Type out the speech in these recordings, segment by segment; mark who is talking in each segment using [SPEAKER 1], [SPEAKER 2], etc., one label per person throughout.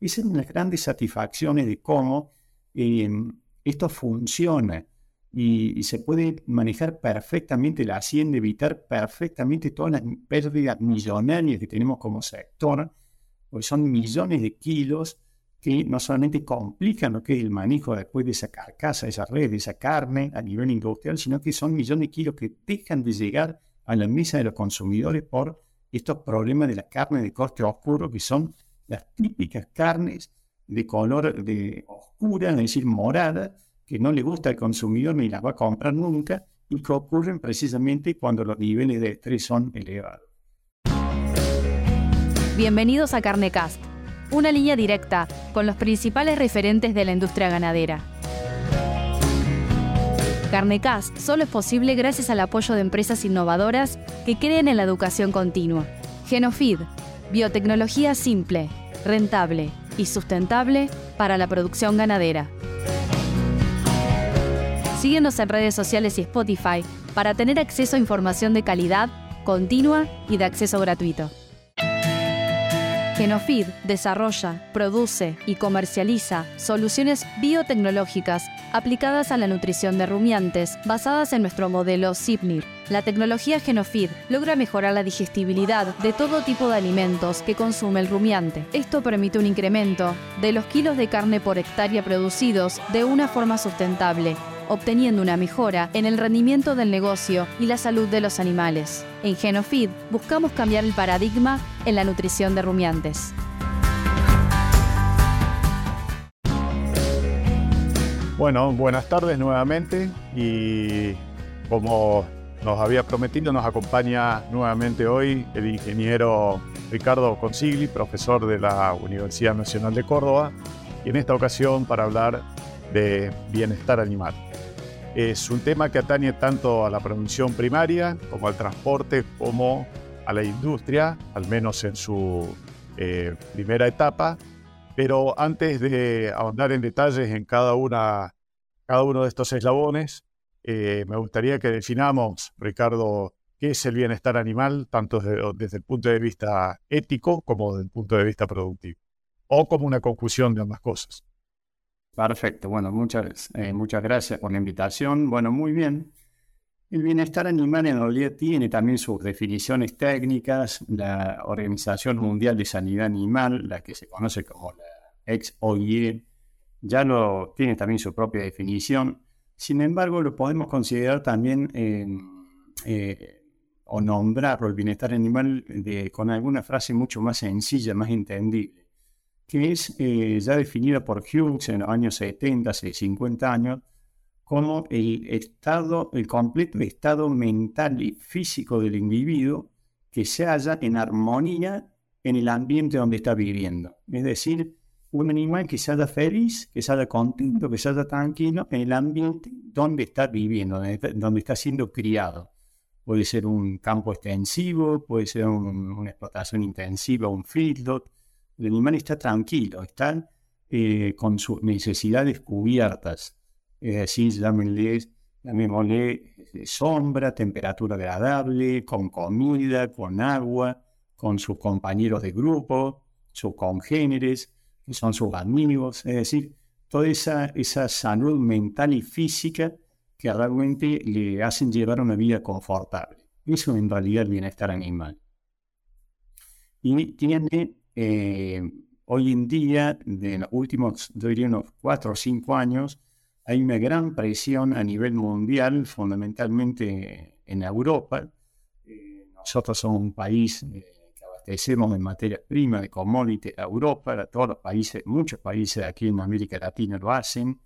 [SPEAKER 1] Esa es una de las grandes satisfacciones de cómo eh, esto funciona y, se puede manejar perfectamente la hacienda, evitar perfectamente todas las pérdidas millonarias que tenemos como sector, porque son millones de kilos que no solamente complican lo que es el manejo después de esa carcasa, esa red, de esa carne a nivel industrial, sino que son millones de kilos que dejan de llegar a la mesa de los consumidores por estos problemas de la carne de corte oscuro, que son las típicas carnes de color de oscura, es decir, morada, que no le gusta al consumidor ni las va a comprar nunca y que ocurren precisamente cuando los niveles de estrés son elevados.
[SPEAKER 2] Bienvenidos a Carnecast, una línea directa con los principales referentes de la industria ganadera. Carnecast solo es posible gracias al apoyo de empresas innovadoras que creen en la educación continua. Genofeed, biotecnología simple, rentable y sustentable para la producción ganadera. Síguenos en redes sociales y Spotify para tener acceso a información de calidad, continua y de acceso gratuito. Genofeed desarrolla, produce y comercializa soluciones biotecnológicas aplicadas a la nutrición de rumiantes basadas en nuestro modelo SIPNIR. La tecnología Genofeed logra mejorar la digestibilidad de todo tipo de alimentos que consume el rumiante. Esto permite un incremento de los kilos de carne por hectárea producidos de una forma sustentable obteniendo una mejora en el rendimiento del negocio y la salud de los animales. En Genofeed buscamos cambiar el paradigma en la nutrición de rumiantes.
[SPEAKER 3] Bueno, buenas tardes nuevamente y como nos había prometido, nos acompaña nuevamente hoy el ingeniero Ricardo Consigli, profesor de la Universidad Nacional de Córdoba, y en esta ocasión para hablar de bienestar animal. Es un tema que atañe tanto a la producción primaria como al transporte como a la industria, al menos en su eh, primera etapa. Pero antes de ahondar en detalles en cada, una, cada uno de estos eslabones, eh, me gustaría que definamos, Ricardo, qué es el bienestar animal, tanto desde, desde, el punto de vista ético como desde el punto de vista productivo, o como una conjunción de ambas cosas.
[SPEAKER 1] Perfecto, bueno, muchas, eh, muchas gracias por la invitación. Bueno, muy bien. El bienestar animal en realidad tiene también sus definiciones técnicas. La Organización Mundial de Sanidad Animal, la que se conoce como la ex-OIE, ya lo tiene también su propia definición. Sin embargo, lo podemos considerar también eh, o nombrarlo el bienestar animal con alguna frase mucho más sencilla, más entendible que es eh, ya definida por Hughes en los años 70, hace 50 años, como el estado, el completo estado mental y físico del individuo que se halla en armonía en el ambiente donde está viviendo. Es decir, un animal que se haya feliz, que se haya contento, que se haya tranquilo en el ambiente donde está viviendo, donde está siendo criado. Puede ser un campo extensivo, puede ser una explotación intensiva, un feedlot, el animal está tranquilo, está eh, con sus necesidades cubiertas. Es decir, llamémosle, llamémosle eh, sombra, temperatura agradable, con comida, con agua, con sus compañeros de grupo, sus congéneres, que son sus amigos. Es decir, toda esa, esa salud mental y física que realmente le hacen llevar una vida confortable. Eso en realidad el bienestar animal. Y tiene eh, hoy en día, de los últimos, yo diría unos cuatro o cinco años, hay una gran presión a nivel mundial, fundamentalmente en Europa. Eh, nosotros somos un país eh, que abastecemos en materias primas, de commodity a Europa, todos los países, muchos países aquí en América Latina lo hacen.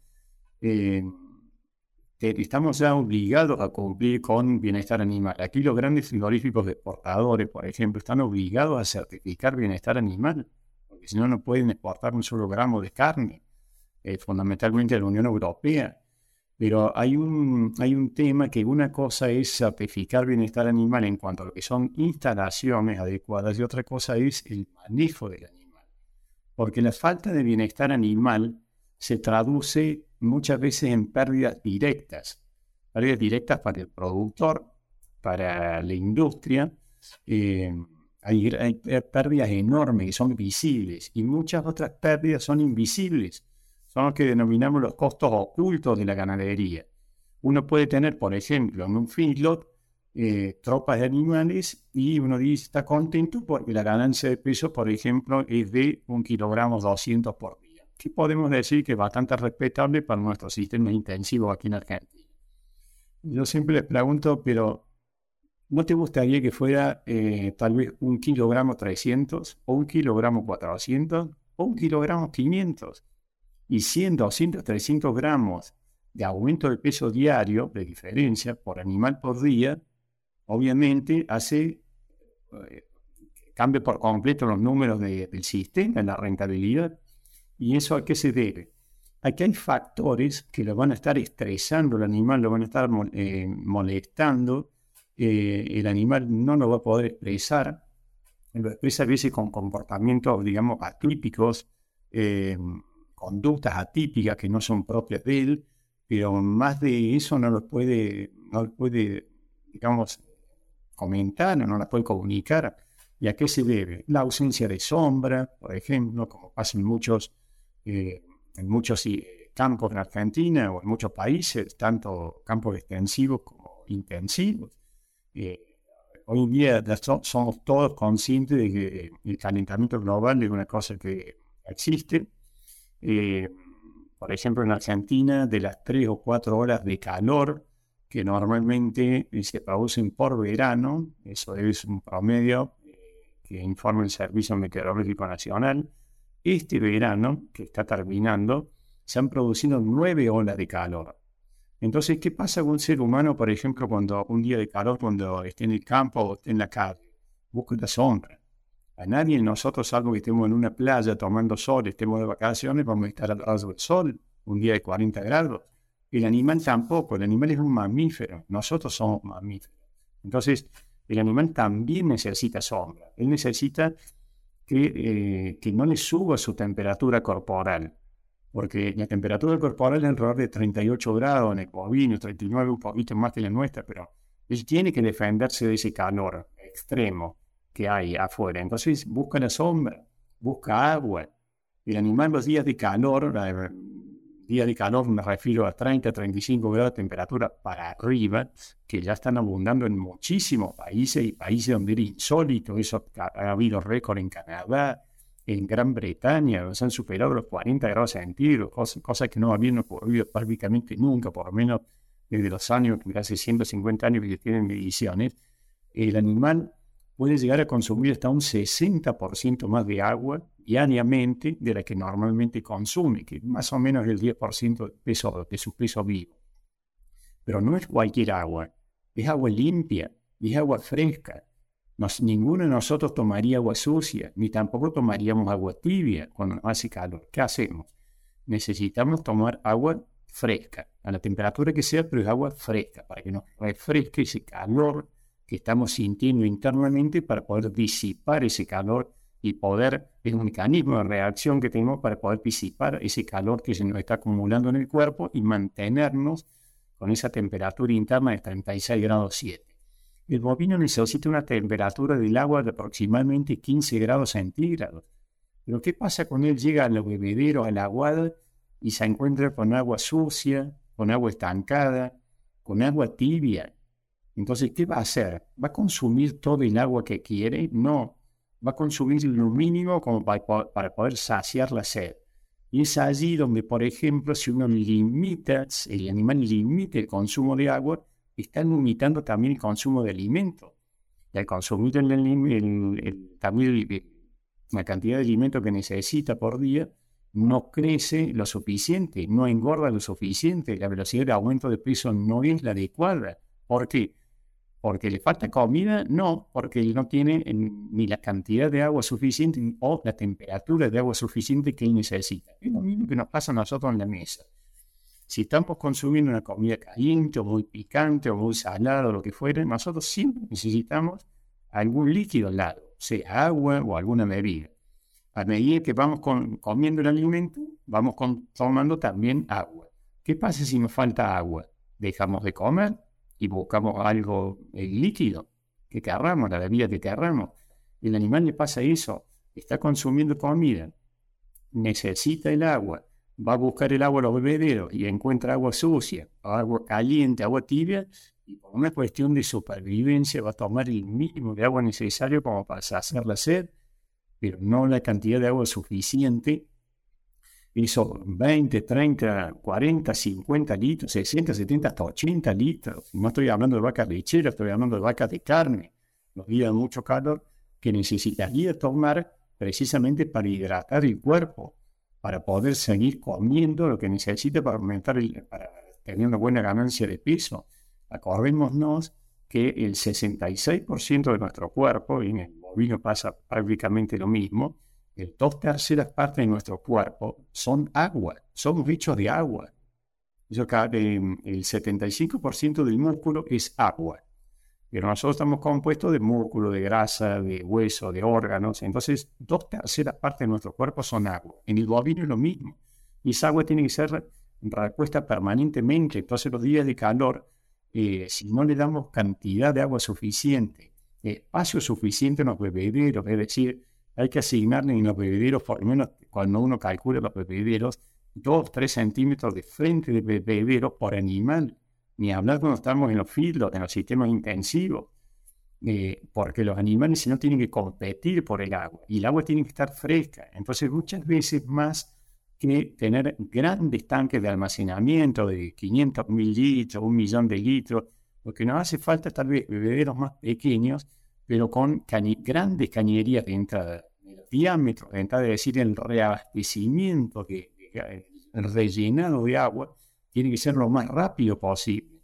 [SPEAKER 1] Estamos ya obligados a cumplir con bienestar animal. Aquí los grandes frigoríficos exportadores, por ejemplo, están obligados a certificar bienestar animal, porque si no, no pueden exportar un solo gramo de carne, eh, fundamentalmente a la Unión Europea. Pero hay un, hay un tema que una cosa es certificar bienestar animal en cuanto a lo que son instalaciones adecuadas y otra cosa es el manejo del animal. Porque la falta de bienestar animal se traduce muchas veces en pérdidas directas, pérdidas directas para el productor, para la industria, eh, Hay, pérdidas enormes que son visibles y muchas otras pérdidas son invisibles. Son los que denominamos los costos ocultos de la ganadería. Uno puede tener, por ejemplo, en un feedlot eh, tropas de animales y uno dice está contento porque la ganancia de peso, por ejemplo, es de un kilogramo 200 por día. Que podemos decir que es bastante respetable para nuestro sistema intensivo aquí en Argentina. Yo siempre les pregunto, pero ¿no te gustaría que fuera eh, tal vez un kilogramo 300 o un kilogramo 400 o un kilogramo 500? Y 100, 200, 300 gramos de aumento de peso diario, de diferencia por animal por día, obviamente hace, eh, cambia por completo los números del sistema, la rentabilidad. ¿Y eso a qué se debe? Aquí hay factores que lo van a estar estresando al animal, lo van a estar eh, molestando, eh, el animal no lo va a poder expresar, lo expresa a veces con comportamientos, digamos, atípicos, conductas atípicas que no son propias de él, pero más de eso no lo puede, no lo puede digamos, comentar, no la puede comunicar. ¿Y a qué se debe? La ausencia de sombra, por ejemplo, como pasa en muchos, eh, en muchos eh, campos en Argentina o en muchos países, tanto campos extensivos como intensivos. Eh, hoy en día somos todos conscientes de que el calentamiento global es una cosa que existe. por ejemplo, en Argentina, de las tres o cuatro horas de calor que normalmente se producen por verano, eso es un promedio que informa el Servicio Meteorológico Nacional. Este verano, que está terminando, se han producido nueve olas de calor. Entonces, ¿qué pasa con un ser humano, por ejemplo, cuando un día de calor, cuando esté en el campo o esté en la calle? Busca la sombra. A nadie de nosotros, salvo que estemos en una playa tomando sol, estemos de vacaciones, vamos a estar al lado del sol, un día de 40 grados. El animal tampoco, el animal es un mamífero, nosotros somos mamíferos. Entonces, el animal también necesita sombra, él necesita que, eh, que no le suba su temperatura corporal, porque la temperatura corporal es alrededor de 38 grados en el bovino, 39 un poquito más que la nuestra, pero él tiene que defenderse de ese calor extremo que hay afuera. Entonces busca la sombra, busca agua. El animal los días de calor, día de calor me refiero a 30, 35 grados de temperatura para arriba, que ya están abundando en muchísimos países y países donde era insólito. Eso ha, habido récord en Canadá, en Gran Bretaña, se han superado los 40 grados centígrados, cosas, que no habían ocurrido prácticamente nunca, por lo menos desde los años, hace 150 años que tienen mediciones. El animal puede llegar a consumir hasta un 60% más de agua diariamente de la que normalmente consume, que más o menos el 10% de, peso, de su peso vivo. Pero no es cualquier agua, es agua limpia, es agua fresca. ninguno de nosotros tomaría agua sucia, ni tampoco tomaríamos agua tibia cuando hace calor. ¿Qué hacemos? Necesitamos tomar agua fresca, a la temperatura que sea, pero es agua fresca, para que nos refresque ese calor que estamos sintiendo internamente para poder disipar ese calor y poder, es un mecanismo de reacción que tenemos para poder disipar ese calor que se nos está acumulando en el cuerpo y mantenernos con esa temperatura interna de 36 grados 7. El bovino necesita una temperatura del agua de aproximadamente 15 grados centígrados. Pero ¿qué pasa cuando él llega al bebedero, al aguada, y se encuentra con agua sucia, con agua estancada, con agua tibia? Entonces, ¿qué va a hacer? ¿Va a consumir todo el agua que quiere? No, va a consumir lo mínimo como para, poder saciar la sed. Y es allí donde, por ejemplo, si uno limita, el animal limita el consumo de agua, está limitando también el consumo de alimento. Y al consumir el, también la cantidad de alimento que necesita por día, no crece lo suficiente, no engorda lo suficiente, la velocidad de aumento de peso no es la adecuada. ¿Por qué? Porque le falta comida, no, porque él no tiene ni la cantidad de agua suficiente o la temperatura de agua suficiente que él necesita. Es lo mismo que nos pasa a nosotros en la mesa. Si estamos consumiendo una comida caliente o muy picante o muy salada o lo que fuera, nosotros siempre necesitamos algún líquido al lado, sea agua o alguna bebida. A medida que vamos comiendo el alimento, vamos tomando también agua. ¿Qué pasa si nos falta agua? ¿Dejamos de comer? Y buscamos algo líquido que querramos, la bebida que querramos. El animal le pasa eso, está consumiendo comida, necesita el agua, va a buscar el agua a los bebederos y encuentra agua sucia, agua caliente, agua tibia, y por una cuestión de supervivencia va a tomar el mínimo de agua necesario como para saciar la sed, pero no la cantidad de agua suficiente. Hizo 20, 30, 40, 50 litros, 60, 70, hasta 80 litros. No estoy hablando de vacas lecheras, estoy hablando de vacas de carne. Los días de mucho calor que necesitaría tomar precisamente para hidratar el cuerpo, para poder seguir comiendo lo que necesita para aumentar, el, para tener una buena ganancia de peso. Acordémonos que el 66% de nuestro cuerpo, y en el bovino pasa prácticamente lo mismo, el dos terceras partes de nuestro cuerpo son agua, somos bichos de agua. Eso, el 75% del músculo es agua. Pero nosotros estamos compuestos de músculo, de grasa, de hueso, de órganos. Entonces, dos terceras partes de nuestro cuerpo son agua. En el bovino es lo mismo. Y esa agua tiene que ser repuesta permanentemente. Entonces, los días de calor, eh, si no le damos cantidad de agua suficiente, espacio suficiente en los bebederos, es decir, hay que asignarle en los bebederos, por lo menos cuando uno calcula los bebederos, dos, tres centímetros de frente de bebedero por animal ni hablar cuando estamos en los fields, en los sistemas intensivos, eh, porque los animales no tienen que competir por el agua y el agua tiene que estar fresca. Entonces, muchas veces más que tener grandes tanques de almacenamiento de 500 mil litros, un millón de litros, lo que nos hace falta tal vez bebederos más pequeños, pero con grandes cañerías de entrada, diámetro de entrada, es decir, el reabastecimiento, que, el rellenado de agua, tiene que ser lo más rápido posible,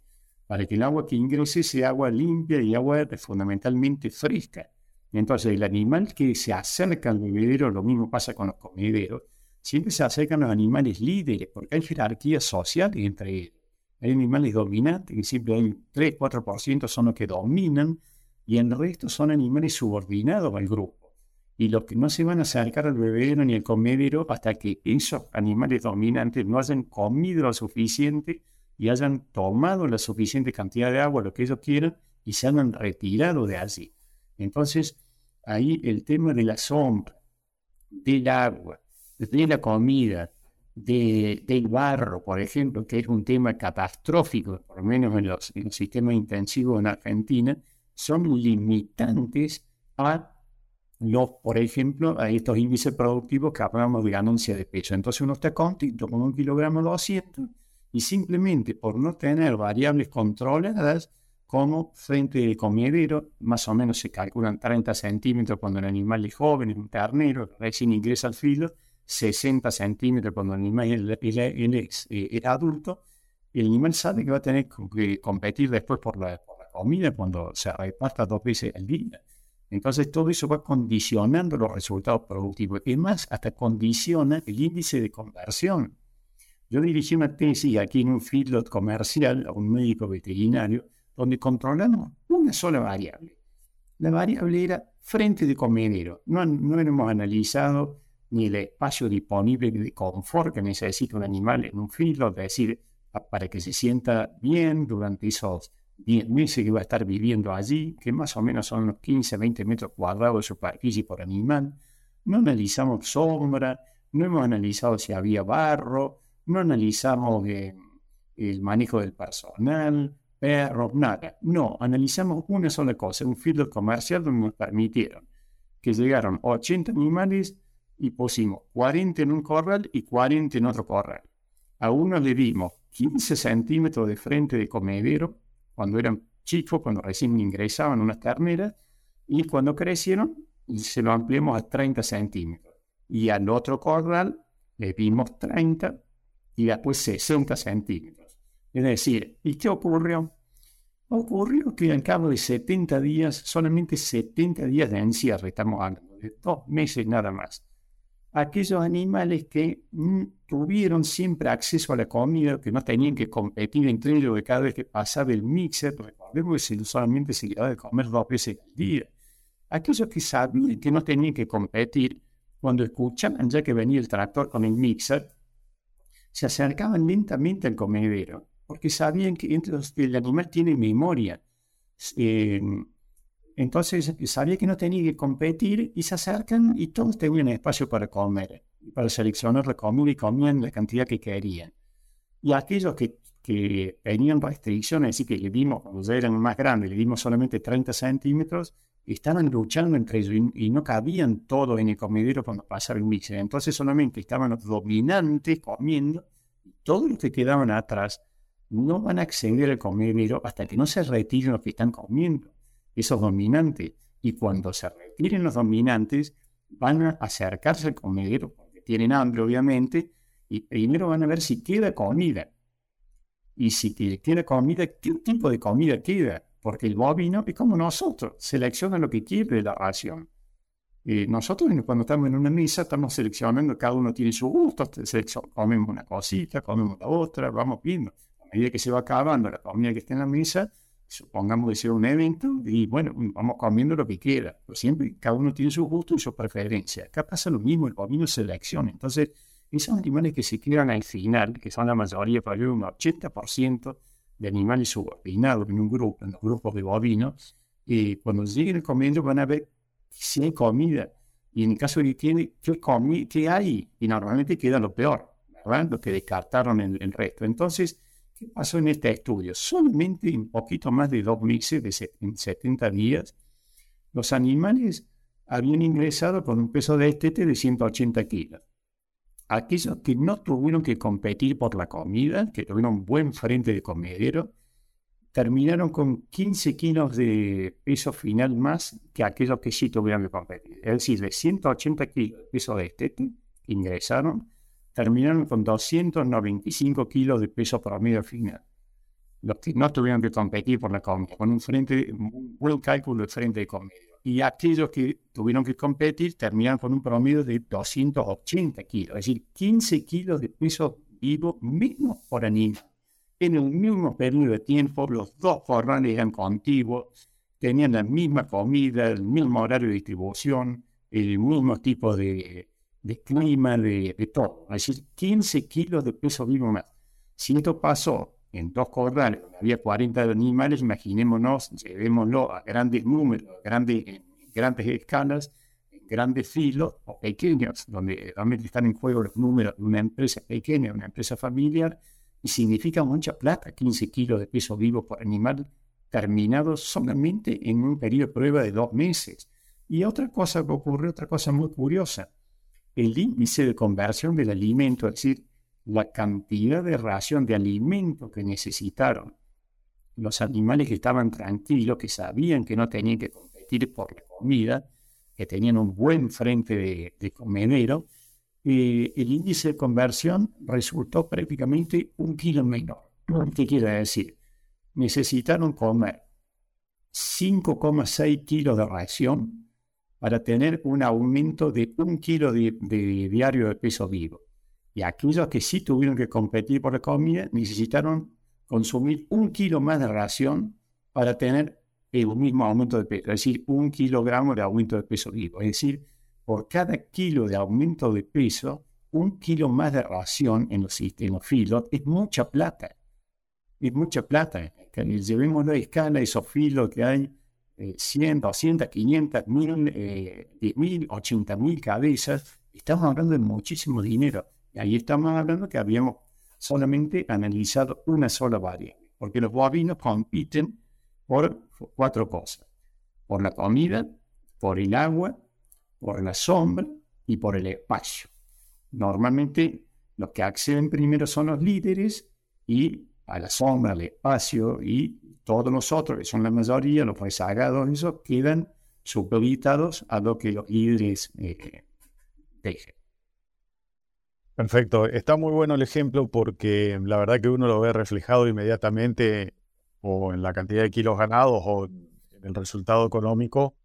[SPEAKER 1] para que el agua que ingrese sea agua limpia y agua fundamentalmente fresca. Entonces, el animal que se acerca al bebedero, lo mismo pasa con los comederos, siempre se acercan los animales líderes, porque hay jerarquía social entre ellos. Hay animales dominantes, que siempre hay 3-4% son los que dominan, y el resto son animales subordinados al grupo y los que no se van a acercar al bebedero ni al comedero hasta que esos animales dominantes no hayan comido lo suficiente y hayan tomado la suficiente cantidad de agua, lo que ellos quieran, y se hayan retirado de allí. Entonces, ahí el tema de la sombra, del agua, de la comida, de, del barro, por ejemplo, que es un tema catastrófico, por lo menos en los, en los sistemas intensivos en Argentina, son limitantes a los, por ejemplo, a estos índices productivos que hablamos de ganancia de peso. Entonces uno está contento con un kilogramo 200 y simplemente por no tener variables controladas, como frente del comedero, más o menos se calculan 30 centímetros cuando el animal es joven, es un ternero, recién ingresa al filo, 60 centímetros cuando el animal es, eh, adulto, el animal sabe que va a tener que competir después por la, por la comida cuando se reparta dos veces al día. Entonces todo eso va condicionando los resultados productivos y más hasta condiciona el índice de conversión. Yo dirigí una tesis aquí en un feedlot comercial a un médico veterinario donde controlamos una sola variable. La variable era frente de comedero. No, no hemos analizado ni el espacio disponible de confort que necesita un animal en un feedlot, es decir, para que se sienta bien durante esos 10 meses que va a estar viviendo allí, que más o menos son unos 15, 20 metros cuadrados de superficie por animal. No analizamos sombra, no hemos analizado si había barro, no analizamos el manejo del personal, perros, nada. No, analizamos una sola cosa, un field comercial donde nos permitieron que llegaron 80 animales y pusimos 40 en un corral y 40 en otro corral. A uno le dimos 15 centímetros de frente de comedero cuando eran chicos, cuando recién ingresaban unas terneras, y cuando crecieron se lo ampliamos a 30 centímetros. Y al otro corral le dimos 30 y después 60 centímetros. Es decir, ¿y qué ocurrió? Ocurrió que al cabo de 70 días, solamente 70 días de encierro, estamos hablando de dos meses nada más, aquellos animales que mm, tuvieron siempre acceso a la comida, que no tenían que competir entre ellos de cada vez que pasaba el mixer, recordemos que solamente se iba de comer dos veces al día. Aquellos que sabían que no tenían que competir, cuando escuchaban ya que venía el tractor con el mixer, se acercaban lentamente al comedero, porque sabían que, entre el animal tiene memoria. Eh, Entonces sabía que no tenía que competir y se acercan y todos tenían espacio para comer, para seleccionar la comida y comían la cantidad que querían. Y aquellos que, que tenían restricciones, así que le dimos, cuando eran más grandes, le dimos solamente 30 centímetros, estaban luchando entre ellos y, no cabían todos en el comedero cuando pasaba el mixer. Entonces solamente estaban los dominantes comiendo y todos los que quedaban atrás no van a acceder al comedero hasta que no se retiren los que están comiendo esos dominantes. Y cuando se retiren los dominantes, van a acercarse al comedero, porque tienen hambre, obviamente, y primero van a ver si queda comida. Y si queda comida, ¿qué tipo de comida queda? Porque el bovino es como nosotros, selecciona lo que quiere de la ración. Y nosotros cuando estamos en una mesa estamos seleccionando, cada uno tiene su gusto, comemos una cosita, comemos la otra, vamos viendo. A medida que se va acabando la comida que está en la mesa, supongamos sea un evento y bueno, vamos comiendo lo que quiera. Pero siempre cada uno tiene su gusto y su preferencia. Acá pasa lo mismo, el bovino selecciona. Entonces, esos animales que se quedan al final, que son la mayoría, para un 80% de animales subordinados en un grupo, en los grupos de bovinos, y cuando lleguen comiendo van a ver si hay comida. Y en el caso de que tiene, ¿qué, qué hay? Y normalmente queda lo peor, ¿verdad? Lo que descartaron el resto. Entonces, ¿Qué pasó en este estudio? Solamente en poquito más de dos meses, de en 70 días, los animales habían ingresado con un peso de estete de 180 kilos. Aquellos que no tuvieron que competir por la comida, que tuvieron un buen frente de comedero, terminaron con 15 kilos de peso final más que aquellos que sí tuvieron que competir. Es decir, de 180 kilos de peso de estete ingresaron, terminaron con 295 kilos de peso promedio final. Los que no tuvieron que competir por la comida, con un, frente, un buen cálculo de frente de comida. Y aquellos que tuvieron que competir terminaron con un promedio de 280 kilos, es decir, 15 kilos de peso vivo mismo por animal. En el mismo periodo de tiempo, los dos corrales eran contiguos, tenían la misma comida, el mismo horario de distribución, el mismo tipo de, de clima, de, todo. Es decir, 15 kilos de peso vivo más. Si esto pasó en dos corrales donde había 40 animales, imaginémonos, llevémoslo a grandes números, grandes, grandes escalas, grandes filos o pequeños, donde realmente están en juego los números de una empresa pequeña, una empresa familiar, y significa mucha plata, 15 kilos de peso vivo por animal, terminado solamente en un periodo de prueba de dos meses. Y otra cosa que ocurrió, otra cosa muy curiosa, el índice de conversión del alimento, es decir, la cantidad de ración de alimento que necesitaron los animales que estaban tranquilos, que sabían que no tenían que competir por la comida, que tenían un buen frente de, comedero, el índice de conversión resultó prácticamente un kilo menor. ¿Qué quiere decir? Necesitaron comer 5,6 kilos de ración para tener un aumento de un kilo de, diario de peso vivo. Y aquellos que sí tuvieron que competir por la comida necesitaron consumir un kilo más de ración para tener el mismo aumento de peso, es decir, un kilogramo de aumento de peso vivo. Es decir, por cada kilo de aumento de peso, un kilo más de ración en los sistemas filos es mucha plata. Es mucha plata. Llevemos la escala, esos filos que hay 100, 200, 500, 1000, eh, 10.000, 80.000 cabezas, estamos hablando de muchísimo dinero. Y ahí estamos hablando que habíamos solamente analizado una sola variable, porque los bovinos compiten por cuatro cosas, por la comida, por el agua, por la sombra y por el espacio. Normalmente los que acceden primero son los líderes y a la sombra, al espacio y todos nosotros, que son la mayoría, los rezagados, eso, quedan supeditados a lo que los líderes eh, dejen.
[SPEAKER 3] Perfecto, está muy bueno el ejemplo porque la verdad que uno lo ve reflejado inmediatamente o en la cantidad de kilos ganados o en el resultado económico,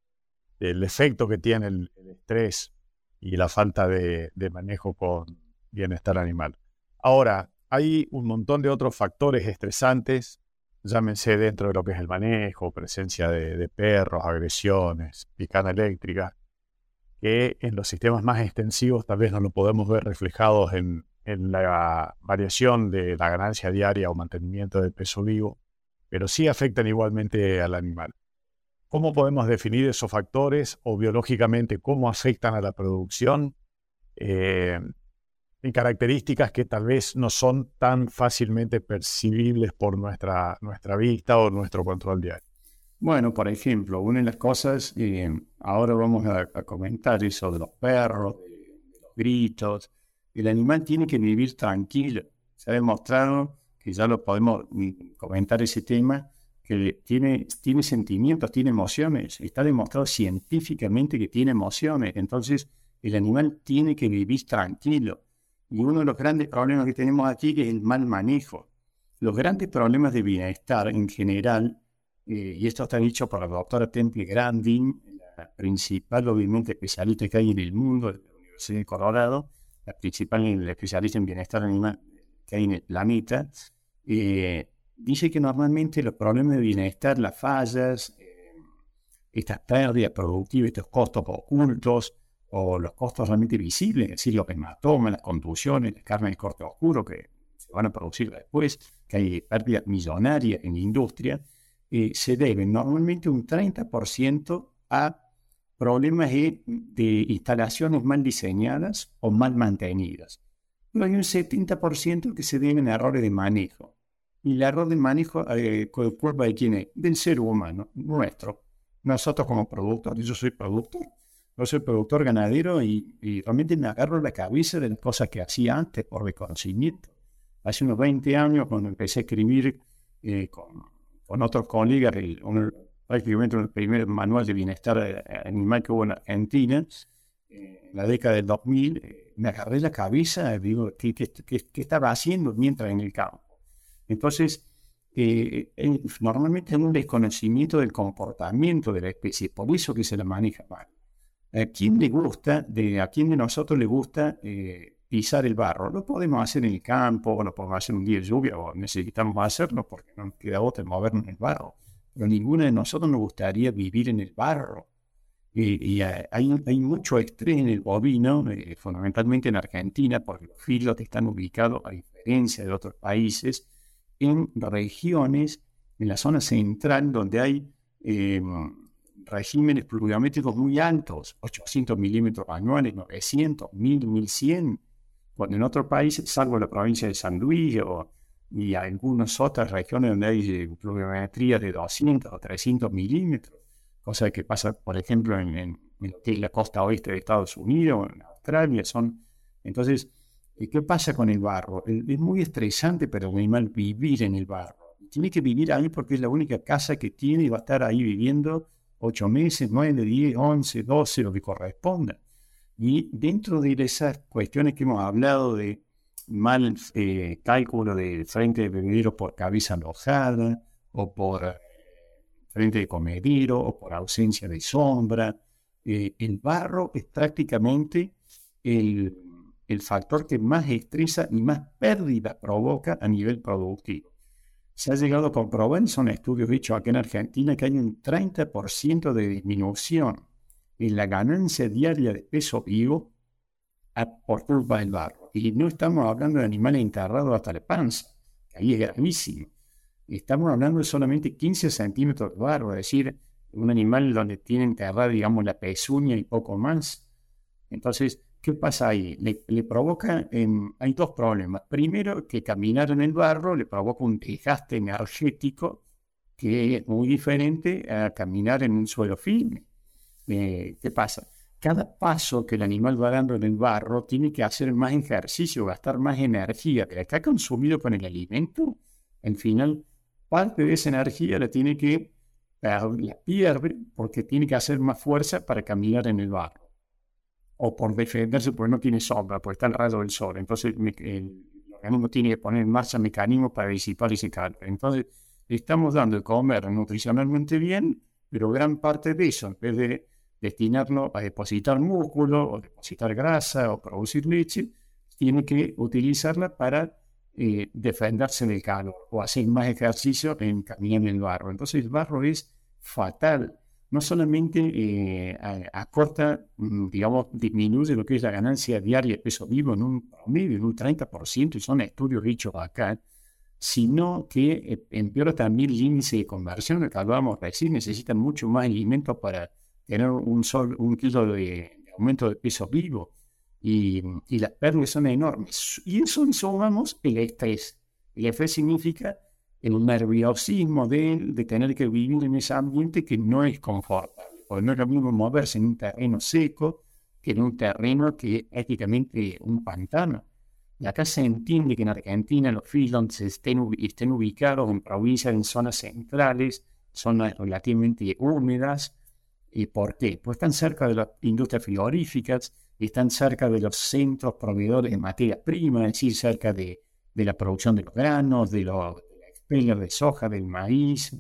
[SPEAKER 3] el efecto que tiene el, estrés y la falta de, de manejo con bienestar animal. Ahora, hay un montón de otros factores estresantes llámense dentro de lo que es el manejo, presencia de, perros, agresiones, picana eléctrica, que en los sistemas más extensivos tal vez no lo podemos ver reflejados en, la variación de la ganancia diaria o mantenimiento del peso vivo, pero sí afectan igualmente al animal. ¿cómo podemos definir esos factores o biológicamente cómo afectan a la producción? Eh, en características que tal vez no son tan fácilmente percibibles por nuestra, nuestra vista o nuestro control diario.
[SPEAKER 1] Bueno, por ejemplo, una de las cosas, eh, ahora vamos a, comentar eso de los perros, de, los gritos. El animal tiene que vivir tranquilo. Se ha demostrado que ya lo podemos mm, comentar ese tema, que tiene, tiene sentimientos, tiene emociones. Está demostrado científicamente que tiene emociones. Entonces, el animal tiene que vivir tranquilo. Y uno de los grandes problemas que tenemos aquí es el mal manejo. Los grandes problemas de bienestar en general, eh, y esto está dicho por la doctora Temple Grandin, la principal obviamente especialista que hay en el mundo de la Universidad de Colorado, la principal especialista en bienestar animal que hay en el planeta, eh, dice que normalmente los problemas de bienestar, las fallas, eh, estas pérdidas productivas, estos costos ocultos, o los costos realmente visibles, es decir, los hematomas, las contusiones, las carnes de corte oscuro que se van a producir después, que hay pérdidas millonarias en la industria, eh, se deben normalmente un 30% a problemas de, instalaciones mal diseñadas o mal mantenidas. Pero hay un 70% que se deben a errores de manejo. Y el error de manejo, eh, culpa de quién es? Del ser humano, nuestro. Nosotros como productores, yo soy productor, yo soy productor ganadero y, realmente me agarro la cabeza de las cosas que hacía antes por reconocimiento. Hace unos 20 años, cuando empecé a escribir eh, con, otros colegas, prácticamente el primer manual de bienestar eh, animal que hubo en Argentina, eh, en la década del 2000, me agarré la cabeza y digo, ¿qué, estaba haciendo mientras en el campo? Entonces, normalmente hay un desconocimiento del comportamiento de la especie, por eso que se la maneja mal. ¿A quién le gusta, de, a quién de nosotros le gusta eh, pisar el barro? Lo podemos hacer en el campo, lo podemos hacer un día de lluvia, o necesitamos hacerlo porque no nos queda otra movernos en el barro. Pero ninguno de nosotros nos gustaría vivir en el barro. Y, hay, hay, mucho estrés en el bovino, eh, fundamentalmente en Argentina, porque los filos están ubicados, a diferencia de otros países, en regiones, en la zona central, donde hay eh, regímenes pluviométricos muy altos, 800 milímetros anuales, 900, 1000, 1100, cuando en otros países, salvo la provincia de San Luis o, y algunas otras regiones donde hay eh, pluviometría de 200 o 300 milímetros, cosa que pasa, por ejemplo, en, la costa oeste de Estados Unidos, en Australia, son... Entonces, eh, ¿qué pasa con el barro? Es muy estresante para un animal vivir en el barro. Tiene que vivir ahí porque es la única casa que tiene y va a estar ahí viviendo ocho meses, nueve, diez, once, doce, lo que corresponda. Y dentro de esas cuestiones que hemos hablado de mal eh, cálculo de frente de bebedero por cabeza alojada, o por frente de comedero, o por ausencia de sombra, eh, el barro es prácticamente el, el factor que más estresa y más pérdida provoca a nivel productivo. Se ha llegado a comprobar, son estudios hechos aquí en Argentina, que hay un 30% de disminución en la ganancia diaria de peso vivo por culpa del barro. Y no estamos hablando de animales enterrados hasta la panza, que ahí es gravísimo. Estamos hablando de solamente 15 centímetros de barro, es decir, un animal donde tiene enterrada, digamos, la pezuña y poco más. Entonces, ¿Qué pasa ahí? Le, provoca, hay dos problemas. Primero, que caminar en el barro le provoca un desgaste energético que es muy diferente a caminar en un suelo firme. Eh, ¿Qué pasa? Cada paso que el animal va dando en el barro tiene que hacer más ejercicio, gastar más energía que la ha consumido con el alimento. Al final, parte de esa energía la tiene que la pierde porque tiene que hacer más fuerza para caminar en el barro o por defenderse porque no tiene sombra, porque está el rayo del sol. Entonces el, organismo tiene que poner en marcha mecanismos para disipar ese calor. Entonces estamos dando de comer nutricionalmente bien, pero gran parte de eso, en vez de destinarlo a depositar músculo o depositar grasa o producir leche, tiene que utilizarla para eh, defenderse del calor o hacer más ejercicio en caminar en el barro. Entonces el barro es fatal no solamente eh, acorta, mm, digamos, disminuye lo que es la ganancia diaria de peso vivo en un promedio, en un 30%, y son estudios hechos acá, sino que eh, empeora también el índice de conversión, que hablábamos recién, necesitan mucho más alimentos para tener un, sol, un kilo de, aumento de peso vivo y, y, las pérdidas son enormes. Y eso sumamos el estrés. El estrés significa el nerviosismo de, de tener que vivir en ese ambiente que no es confortable, porque no es lo mismo moverse en un terreno seco que en un terreno que es éticamente un pantano. Y acá se entiende que en Argentina los feedlots estén, estén ubicados en provincias, en zonas centrales, zonas relativamente húmedas. ¿Y por qué? Pues están cerca de las industrias frigoríficas, están cerca de los centros proveedores de materia prima, es decir, cerca de, de la producción de los granos, de, los, la de soja, del maíz,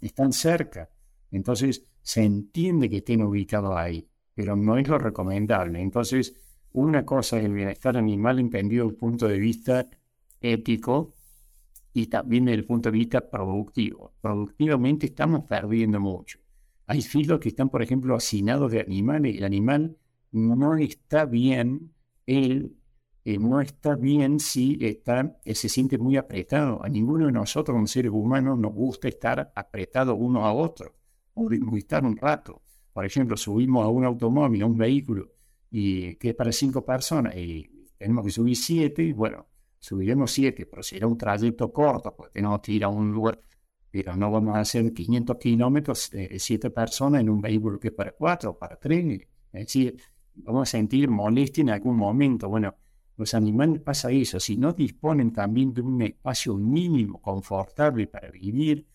[SPEAKER 1] están cerca. Entonces se entiende que estén ubicados ahí, pero no es lo recomendable. Entonces, una cosa es el bienestar animal entendido desde el punto de vista ético y también desde el punto de vista productivo. Productivamente estamos perdiendo mucho. Hay filos que están, por ejemplo, hacinados de animales. El animal no está bien, él eh, no está bien si está, eh, se siente muy apretado. A ninguno de nosotros como seres humanos nos gusta estar apretados uno a otro o estar un rato. Por ejemplo, subimos a un automóvil, a un vehículo y que es para cinco personas y tenemos que subir siete, bueno, subiremos siete, pero será un trayecto corto, porque tenemos que ir a un lugar, pero no vamos a hacer 500 kilómetros, eh, siete personas en un vehículo que es para cuatro para tres, es decir, vamos a sentir molestia en algún momento. Bueno, los animales pasa eso, si no disponen también de un espacio mínimo confortable para vivir,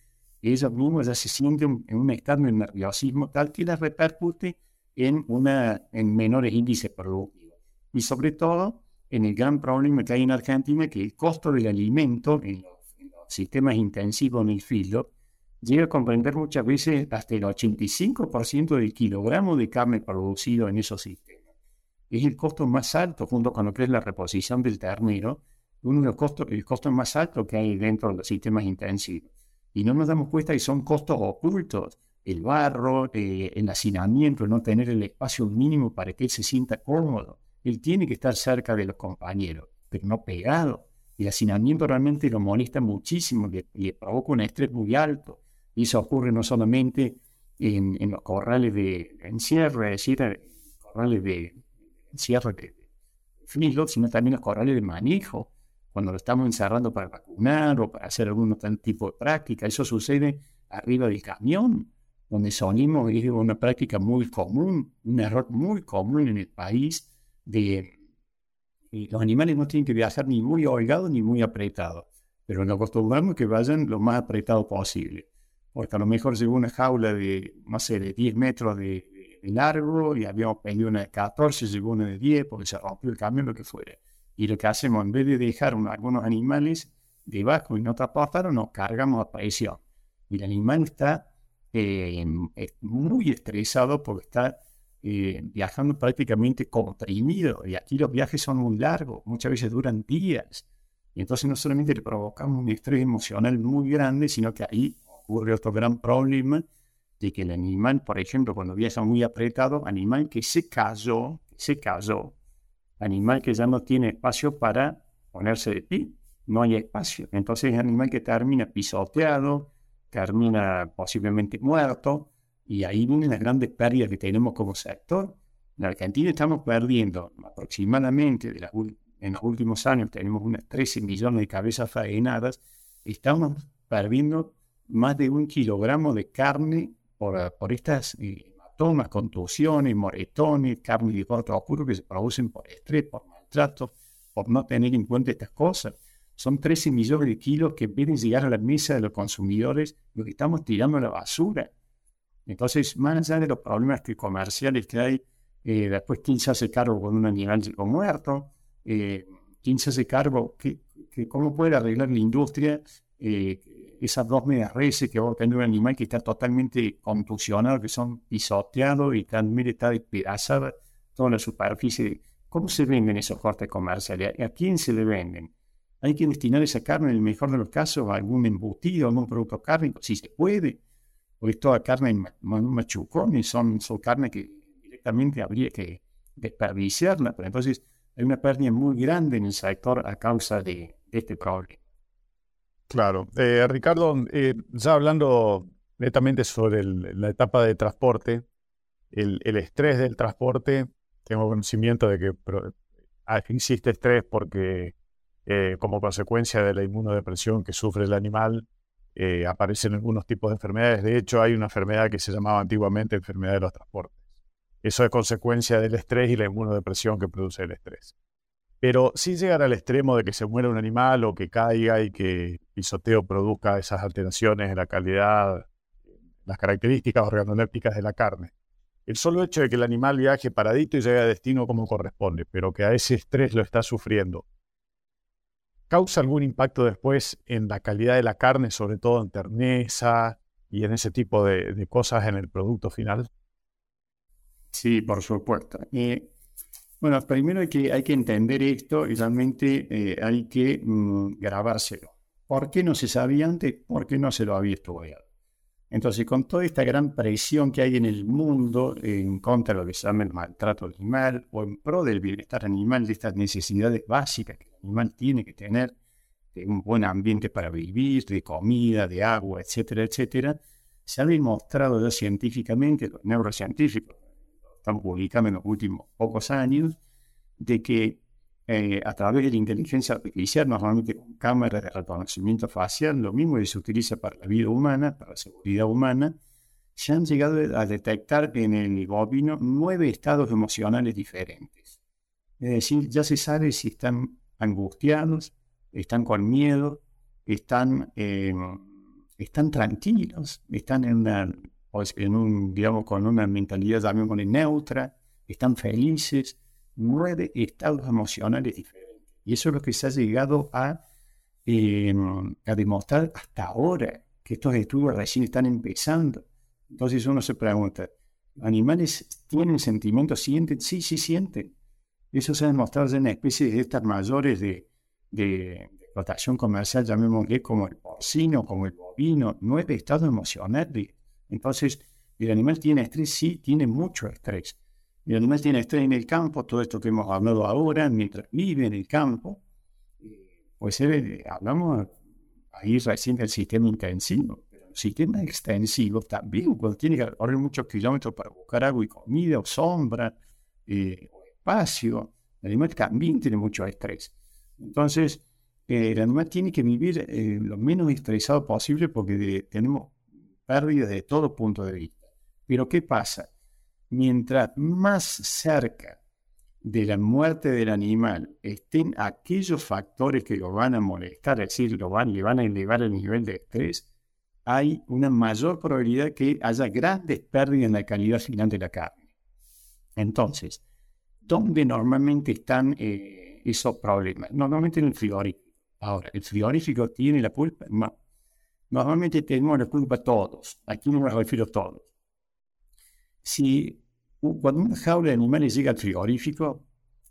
[SPEAKER 1] ellos mismos ya se sienten en un estado de nerviosismo tal que les repercute en, una, en menores índices productivos. Y sobre todo en el gran problema que hay en Argentina, que el costo del alimento en los, sistemas intensivos en el filo llega a comprender muchas veces hasta el 85% del kilogramo de carne producido en esos sistemas. Es el costo más alto, junto con lo que es la reposición del ternero, uno de los costos, el costo más alto que hay dentro de los sistemas intensivos. Y no nos damos cuenta que son costos ocultos el barro, eh, el hacinamiento, no tener el espacio mínimo para que él se sienta cómodo. Él tiene que estar cerca de los compañeros, pero no pegado. El hacinamiento realmente lo molesta muchísimo, le, le provoca un estrés muy alto. Y eso ocurre no solamente en, los corrales de encierre, es decir, corrales de encierre de, de sino también los corrales de manejo, cuando lo estamos encerrando para vacunar o para hacer algún otro tipo de práctica. Eso sucede arriba del camión donde sonimos es una práctica muy común, un error muy común en el país de los animales no tienen que viajar ni muy holgados ni muy apretados, pero nos acostumbramos que vayan lo más apretado posible, porque a lo mejor llegó una jaula de, no sé, de 10 metros de, largo y habíamos pedido una de 14, llegó una de 10 porque se rompió el camión, lo que fuera. Y lo que hacemos, en vez de dejar algunos animales debajo y no transportarlos, nos cargamos a presión. Y el animal está eh, muy estresado porque está eh, viajando prácticamente comprimido y aquí los viajes son muy largos, muchas veces duran días. Y entonces no solamente le provocamos un estrés emocional muy grande, sino que ahí ocurre otro gran problema de que el animal, por ejemplo, cuando viaja muy apretado, animal que se cayó, se animal que ya no tiene espacio para ponerse de pie, no hay espacio. Entonces es animal que termina pisoteado, termina posiblemente muerto, y ahí vienen las grandes pérdidas que tenemos como sector. En Argentina estamos perdiendo aproximadamente, de en los últimos años tenemos unas 13 millones de cabezas faenadas, estamos perdiendo más de un kilogramo de carne por, por estas eh, hematomas, contusiones, moretones, carne de corto oscuro que se producen por estrés, por maltrato, por no tener en cuenta estas cosas. Son 13 millones de kilos que vienen llegar a la mesa de los consumidores, lo que estamos tirando a la basura. Entonces, más allá de los problemas que comerciales que hay, eh, después quién se hace cargo con un animal muerto, eh, quién se hace cargo, cómo puede arreglar la industria eh, esas dos medias reses que va a tener un animal que está totalmente contusionado, que son pisoteados y también está despedazada toda la superficie. ¿Cómo se venden esos cortes comerciales? ¿A quién se le venden? Hay que destinar esa carne, en el mejor de los casos, a algún embutido, a algún producto cárnico, si se puede. Porque toda carne machucones son, son carne que directamente habría que desperdiciarla. Pero entonces hay una pérdida muy grande en el sector a causa de, este problema.
[SPEAKER 3] Claro. Eh, Ricardo, eh, ya hablando netamente sobre la etapa de transporte, el, estrés del transporte, tengo conocimiento de que ah, existe estrés porque eh, como consecuencia de la inmunodepresión que sufre el animal, aparecen algunos tipos de enfermedades. De hecho, hay una enfermedad que se llamaba antiguamente enfermedad de los transportes. Eso es consecuencia del estrés y la inmunodepresión que produce el estrés. Pero sin llegar al extremo de que se muera un animal o que caiga y que pisoteo produzca esas alteraciones en la calidad, las características organolépticas de la carne. El solo hecho de que el animal viaje paradito y llegue a destino como corresponde, pero que a ese estrés lo está sufriendo, ¿causa algún impacto después en la calidad de la carne, sobre todo en terneza y en ese tipo de, cosas en el producto final?
[SPEAKER 1] Sí, por supuesto. Bueno, primero hay que, hay que entender esto y realmente eh, hay que mm, grabárselo. ¿Por qué no se sabía antes? ¿Por qué no se lo había estudiado? Entonces, con toda esta gran presión que hay en el mundo en contra de lo que se llama el maltrato animal o en pro del bienestar animal, de estas necesidades básicas que el animal tiene que tener, de un buen ambiente para vivir, de comida, de agua, etcétera, etcétera, se ha demostrado ya científicamente, los neurocientíficos, están publicando en los últimos pocos años, de que eh, a través de la inteligencia artificial, normalmente con cámaras de reconocimiento facial, lo mismo que se utiliza para la vida humana, para la seguridad humana, se han llegado a detectar en el bovino nueve estados emocionales diferentes. Es decir, ya se sabe si están angustiados, están con miedo, están, eh, están tranquilos, están en una o en un, digamos, con una mentalidad también neutra, están felices, nueve estados emocionales diferentes. Y eso es lo que se ha llegado a, em, a demostrar hasta ahora, que estos estudios recién están empezando. Entonces uno se pregunta, ¿animales tienen sentimientos? ¿Sienten? Sí, sí sienten. Eso se ha demostrado en especies de estas mayores de, de, explotación comercial, llamémosle como el porcino, como el bovino, nueve estados emocionales entonces, el animal tiene estrés, sí, tiene mucho estrés. El animal tiene estrés en el campo, todo esto que hemos hablado ahora, mientras vive en el campo, pues eh, hablamos ahí recién del sistema intensivo. Pero el sistema extensivo también, cuando tiene que correr muchos kilómetros para buscar agua y comida, o sombra, eh, o espacio, el animal también tiene mucho estrés. Entonces, eh, el animal tiene que vivir lo menos estresado posible porque tenemos pérdida de todo punto de vista. Pero ¿qué pasa? Mientras más cerca de la muerte del animal estén aquellos factores que lo van a molestar, es decir, lo van, le van a elevar el nivel de estrés, hay una mayor probabilidad que haya grandes pérdidas en la calidad final de la carne. Entonces, ¿dónde normalmente están eh, esos problemas? Normalmente en el frigorífico. Ahora, ¿el frigorífico tiene la culpa? No. Normalmente tenemos la culpa todos. Aquí no me refiero a todos. Si cuando una jaula de animales llega al frigorífico,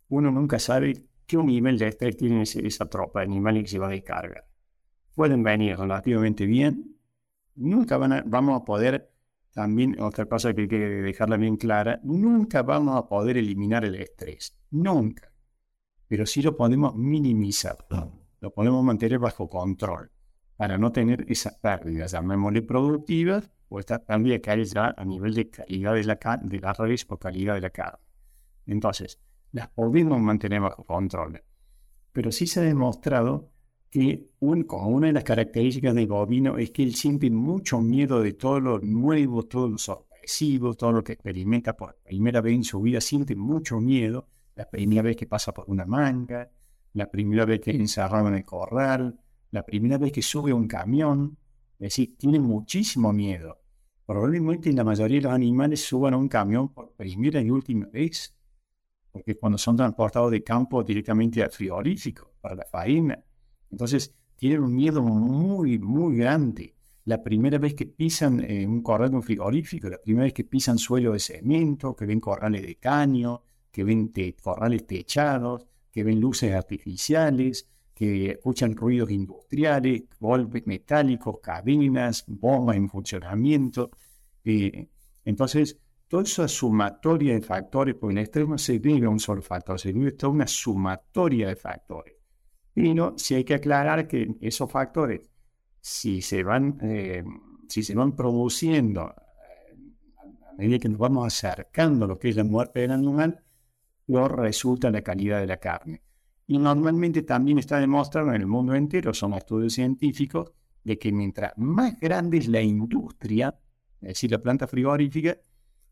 [SPEAKER 1] uno nunca sabe qué nivel de estrés tiene esa tropa de animales que se va a descargar. Pueden venir relativamente bien. Nunca van vamos a poder, también otra cosa que hay que dejarla bien clara, nunca vamos a poder eliminar el estrés. Nunca. Pero sí lo podemos minimizar. Lo podemos mantener bajo control para no tener esas pérdidas, llamémosle productivas, o estas pérdidas que hay ya a nivel de calidad de la, de la res o calidad de la carne. Entonces, las podemos mantener bajo control. Pero sí se ha demostrado que un, como una de las características del bovino es que él siente mucho miedo de todo lo nuevo, todo lo sorpresivo, todo lo que experimenta por primera vez en su vida, siente mucho miedo. La primera vez que pasa por una manga, la primera vez que encerrado en el corral, la primera vez que sube un camión, es decir, tiene muchísimo miedo. Probablemente la mayoría de los animales suban a un camión por primera y última vez, porque cuando son transportados de campo directamente al frigorífico para la faena, entonces tienen un miedo muy, muy grande. La primera vez que pisan un corral de un frigorífico, la primera vez que pisan suelo de cemento, que ven corrales de caño, que ven corrales techados, que ven luces artificiales, que escuchan ruidos industriales, golpes metálicos, cadenas, bombas en funcionamiento. Eh, entonces, toda esa sumatoria de factores, porque en el extremo se a un solo factor, se a toda una sumatoria de factores. Pero si hay que aclarar que esos factores si se van, eh, si se van produciendo eh, a medida que nos vamos acercando a lo que es la muerte del animal, lo resulta la calidad de la carne. Y normalmente también está demostrado en el mundo entero, son estudios científicos, de que mientras más grande es la industria, es decir, la planta frigorífica,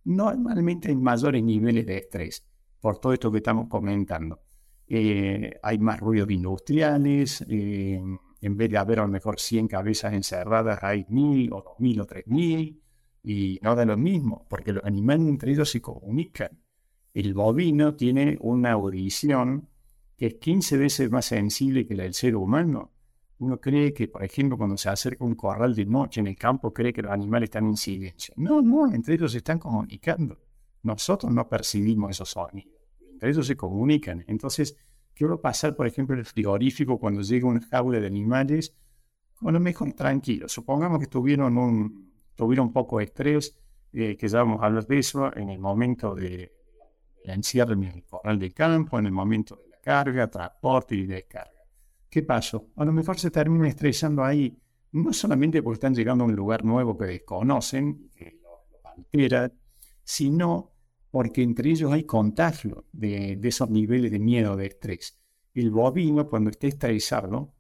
[SPEAKER 1] normalmente hay mayores niveles de estrés, por todo esto que estamos comentando. Eh, hay más ruidos industriales, eh, en vez de haber a lo mejor 100 cabezas encerradas, hay 1000 o 2000 o 3000, y no da lo mismo, porque los animales entre ellos se comunican. El bovino tiene una audición que es 15 veces más sensible que la del ser humano. Uno cree que, por ejemplo, cuando se acerca un corral de noche en el campo, cree que los animales están en silencio. No, no, entre ellos se están comunicando. Nosotros no percibimos esos sonidos. Entre ellos se comunican. Entonces, quiero pasar, por ejemplo, el frigorífico cuando llega una jaula de animales, bueno, mejor tranquilo. Supongamos que tuvieron un, tuvieron poco de estrés, eh, que ya vamos a hablar de eso en el momento de, la encierro en el corral de campo, en el momento de carga, transporte y descarga. ¿Qué pasó? A lo mejor se termina estresando ahí, no solamente porque están llegando a un lugar nuevo que desconocen, que sino porque entre ellos hay contagio de, esos niveles de miedo, de estrés. El bovino, cuando está estresado,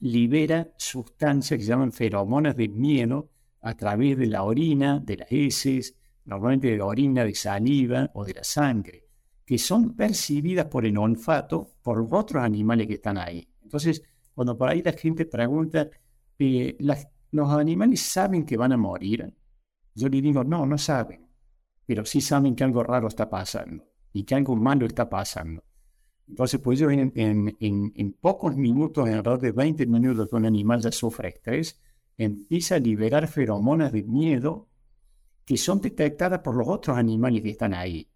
[SPEAKER 1] libera sustancias que se llaman feromonas de miedo a través de la orina, de las heces, normalmente de la orina, de saliva o de la sangre, que son percibidas por el olfato por otros animales que están ahí. Entonces, cuando por ahí la gente pregunta, eh, ¿los animales saben que van a morir? Yo le digo, no, no saben, pero sí saben que algo raro está pasando y que algo malo está pasando. Entonces, pues ellos en, en, pocos minutos, en alrededor de 20 minutos un animal ya sufre estrés, empieza a liberar feromonas de miedo que son detectadas por los otros animales que están ahí.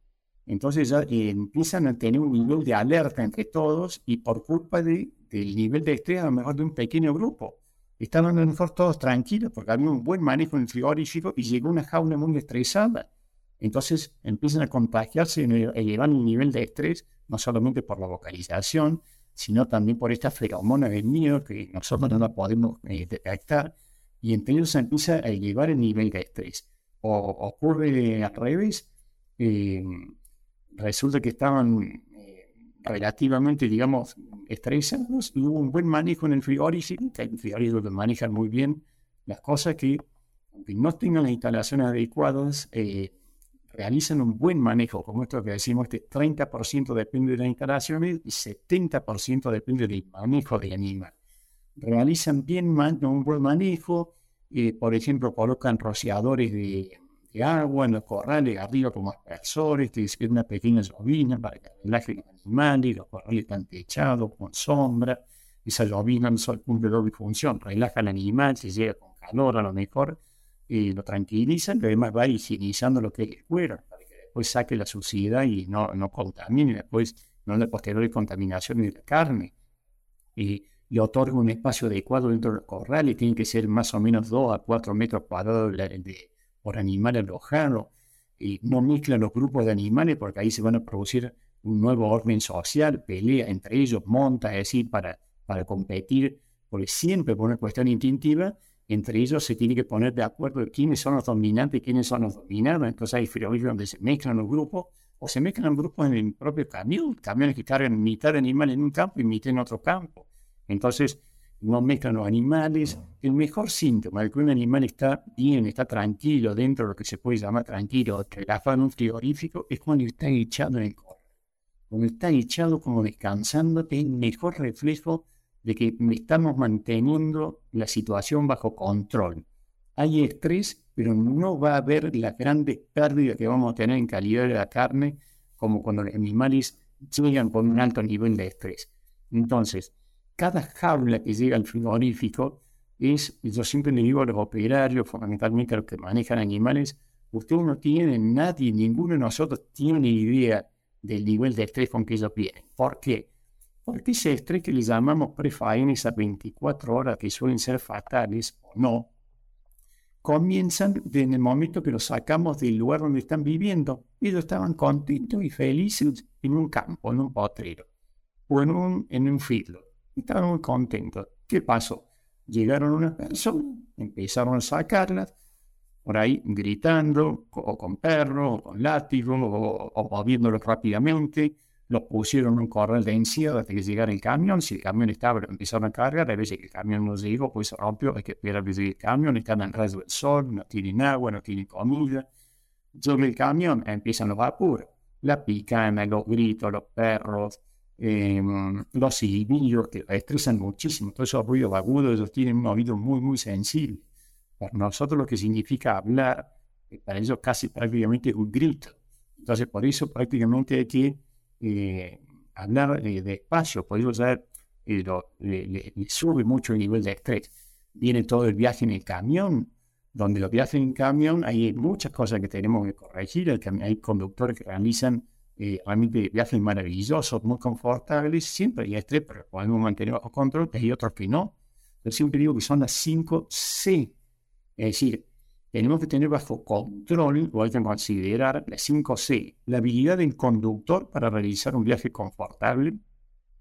[SPEAKER 1] Entonces ya eh, empiezan a tener un nivel de alerta entre todos y por culpa de, del nivel de estrés a lo mejor de un pequeño grupo. Estaban a lo mejor todos tranquilos porque había un buen manejo en el frigorífico y llegó una jaula muy estresada. Entonces empiezan a contagiarse y llevar un nivel de estrés no solamente por la vocalización, sino también por esta feromona del miedo que nosotros no la podemos eh, detectar y se empieza a elevar el nivel de estrés ocurre al revés. Eh, resulta que estaban eh, relativamente, digamos, estresados y hubo un buen manejo en el frigorífico, que el frigorífico que manejan muy bien las cosas que, aunque no tengan las instalaciones adecuadas, eh, realizan un buen manejo, como esto que decimos, este 30% depende de las instalaciones y 70% depende del manejo del animal. Realizan bien un buen manejo, por ejemplo, colocan rociadores de, agua en los corrales arriba como aspersores, te una pequeña llovina para que relaje los animales, los corrales están techados con sombra, esa llovina no solo cumple doble función, relaja al animal, se llega con calor a lo mejor, y lo tranquilizan, pero además va higienizando lo que es fuera, para que después saque la suciedad y no, no contamine, después no le posterior contaminación de la carne. Y le otorga un espacio adecuado dentro del corral y tiene que ser más o menos 2 a 4 metros cuadrados de, por animal alojado. Y no mezcla los grupos de animales porque ahí se van a producir un nuevo orden social, pelea entre ellos, monta, es decir, para, para competir, porque siempre por una cuestión instintiva, entre ellos se tiene que poner de acuerdo quiénes son los dominantes y quiénes son los dominados. Entonces hay frigoríficos donde se mezclan los grupos o se mezclan grupos en el propio camión, camiones que cargan mitad de animales en un campo y mitad en otro campo. Entonces, no mezclan los animales. El mejor síntoma de que un animal está bien, está tranquilo, dentro de lo que se puede llamar tranquilo, relajado en un frigorífico, es cuando está echado en el corral. Cuando está echado como descansando, es el mejor reflejo de que estamos manteniendo la situación bajo control. Hay estrés, pero no va a haber las grandes pérdidas que vamos a tener en calidad de la carne, como cuando los animales llegan con un alto nivel de estrés. Entonces, cada jaula que llega al frigorífico es, yo siempre le digo a los operarios, fundamentalmente a los que manejan animales, usted no tiene, nadie, ninguno de nosotros tiene idea del nivel de estrés con que ellos vienen. ¿Por qué? Porque ese estrés que le llamamos prefaenes a 24 horas, que suelen ser fatales o no, comienzan desde el momento que los sacamos del lugar donde están viviendo. Ellos estaban contentos y felices en un campo, en un potrero o en un, en un filo estaban muy contentos. ¿Qué pasó? llegaron unas personas, empezaron a sacarlas, por ahí gritando, o con perro, o con látigo, o, o moviéndolos rápidamente, los pusieron en un corral de encierro hasta que llegara el camión. Si el camión estaba, lo empezaron a cargar. A veces que el camión no llegó, pues se rompió. Hay que esperar que llegue el camión. Están en rayo del sol, no tienen agua, no tienen comida. Llega el camión, empiezan los apuros. La picana, los gritos, los perros, eh, los silbidos que estresan muchísimo. Todos esos ruidos agudos, ellos tienen un oído muy, muy sensible. Para nosotros lo que significa hablar, eh, para ellos casi prácticamente es un grito. Entonces, por eso prácticamente hay que eh, hablar eh, despacio, por eso ya eh, le, sube mucho el nivel de estrés. Viene todo el viaje en el camión, donde los viajes en camión hay muchas cosas que tenemos que corregir. Hay conductores que realizan realmente viajes maravillosos, muy confortables, siempre hay estrés, pero podemos mantener bajo control, hay otros que no. Yo siempre digo que son las 5 C. Es decir, tenemos que tener bajo control, o hay que considerar la 5C, la habilidad del conductor para realizar un viaje confortable,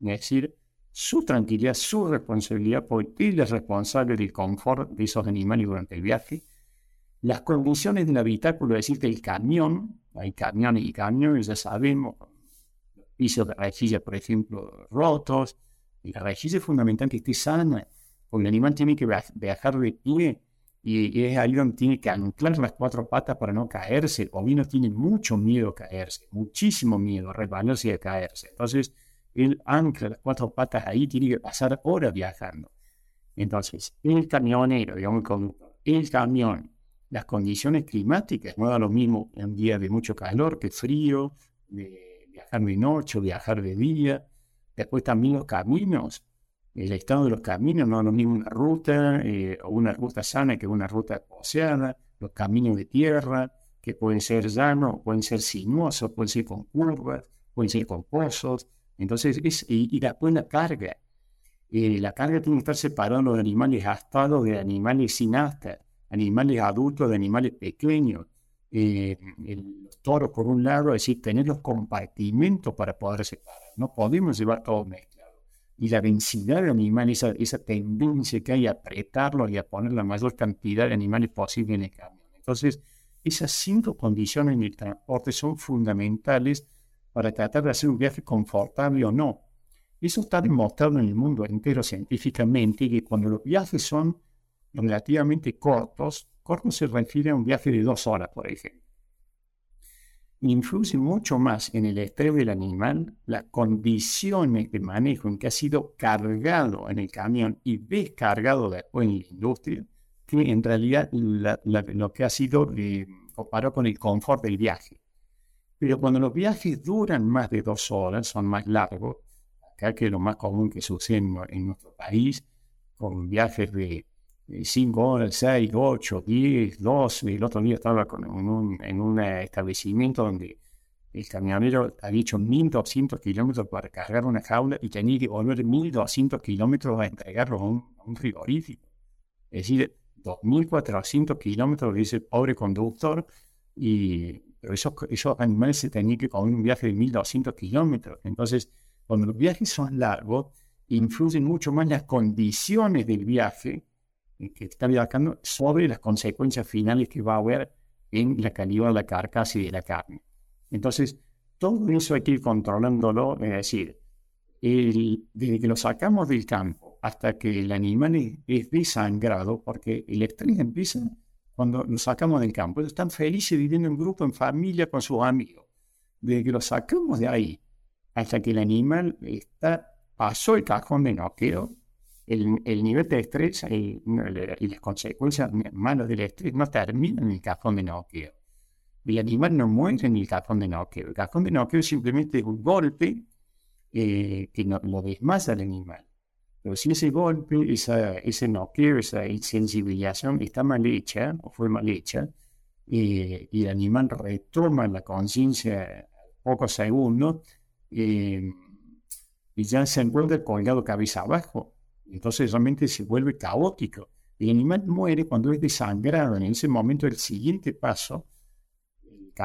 [SPEAKER 1] es decir, su tranquilidad, su responsabilidad, porque él es responsable del confort de esos animales durante el viaje, las condiciones del habitáculo, es decir, del camión, hay camiones y camiones, ya sabemos, pisos de rejilla, por ejemplo, rotos, y la rejilla es fundamental que esté sana, porque el animal tiene que viajar de pie y, es ahí donde tiene que anclar las cuatro patas para no caerse. El bovino tiene mucho miedo a caerse, muchísimo miedo a resbalarse y a caerse. Entonces, él ancla las cuatro patas ahí, tiene que pasar horas viajando. Entonces, el camionero, digamos, el el camión, las condiciones climáticas, no da lo mismo un día de mucho calor que frío, de viajar de noche, viajar de día. Después también los caminos, el estado de los caminos, no es lo mismo una ruta, eh, o una ruta sana que una ruta poseada, los caminos de tierra, que pueden ser llanos, pueden ser sinuosos, pueden ser con curvas, pueden ser con pozos. Entonces, es, y, después la carga. Eh, la carga tiene que estar separando de animales gastados de animales sin asta, animales adultos de animales pequeños. Eh, los toros, por un lado, es decir, tener los compartimentos para poder separar. No podemos llevar todo mezclado y la densidad de animales, esa, esa tendencia que hay a apretarlo y a poner la mayor cantidad de animales posible en el camión. Entonces, esas cinco condiciones en el transporte son fundamentales para tratar de hacer un viaje confortable o no. Eso está demostrado en el mundo entero científicamente que cuando los viajes son relativamente cortos, corto se refiere a un viaje de dos horas, por ejemplo influye mucho más en el estrés del animal las condiciones de manejo en que ha sido cargado en el camión y descargado después en la industria, que en realidad lo que ha sido eh, comparado con el confort del viaje. Pero cuando los viajes duran más de dos horas, son más largos, acá que es lo más común que sucede en nuestro país, con viajes de 5 horas, 6, 8, 10, 12. El otro día estaba en, un, un establecimiento donde el camionero había hecho 1200 kilómetros para cargar una jaula y tenía que volver 1200 kilómetros a entregarlo a un, frigorífico. Es decir, 2400 kilómetros de ese pobre conductor y pero esos, esos animales se tenían que comer un viaje de 1200 kilómetros. Entonces, cuando los viajes son largos, influyen mucho más las condiciones del viaje que está viajando sobre las consecuencias finales que va a haber en la calidad de la carcasa y de la carne. Entonces, todo eso hay que ir controlándolo, es decir, desde que lo sacamos del campo hasta que el animal es, desangrado, porque el estrés empieza cuando lo sacamos del campo. Ellos están felices viviendo en grupo, en familia, con sus amigos. Desde que lo sacamos de ahí hasta que el animal está, pasó el cajón de noqueo, el, nivel de estrés y, las consecuencias malas del estrés no terminan en el cajón de noqueo. El animal no muere en el cajón de noqueo. El cajón de noqueo es simplemente un golpe eh, que no, lo desmasa al animal. Pero si ese golpe, esa, ese noqueo, esa insensibilización está mal hecha o fue mal hecha, eh, y el animal retoma la conciencia pocos segundos, eh, y ya se encuentra colgado cabeza abajo entonces realmente se vuelve caótico. El animal muere cuando es desangrado. En ese momento, el siguiente paso,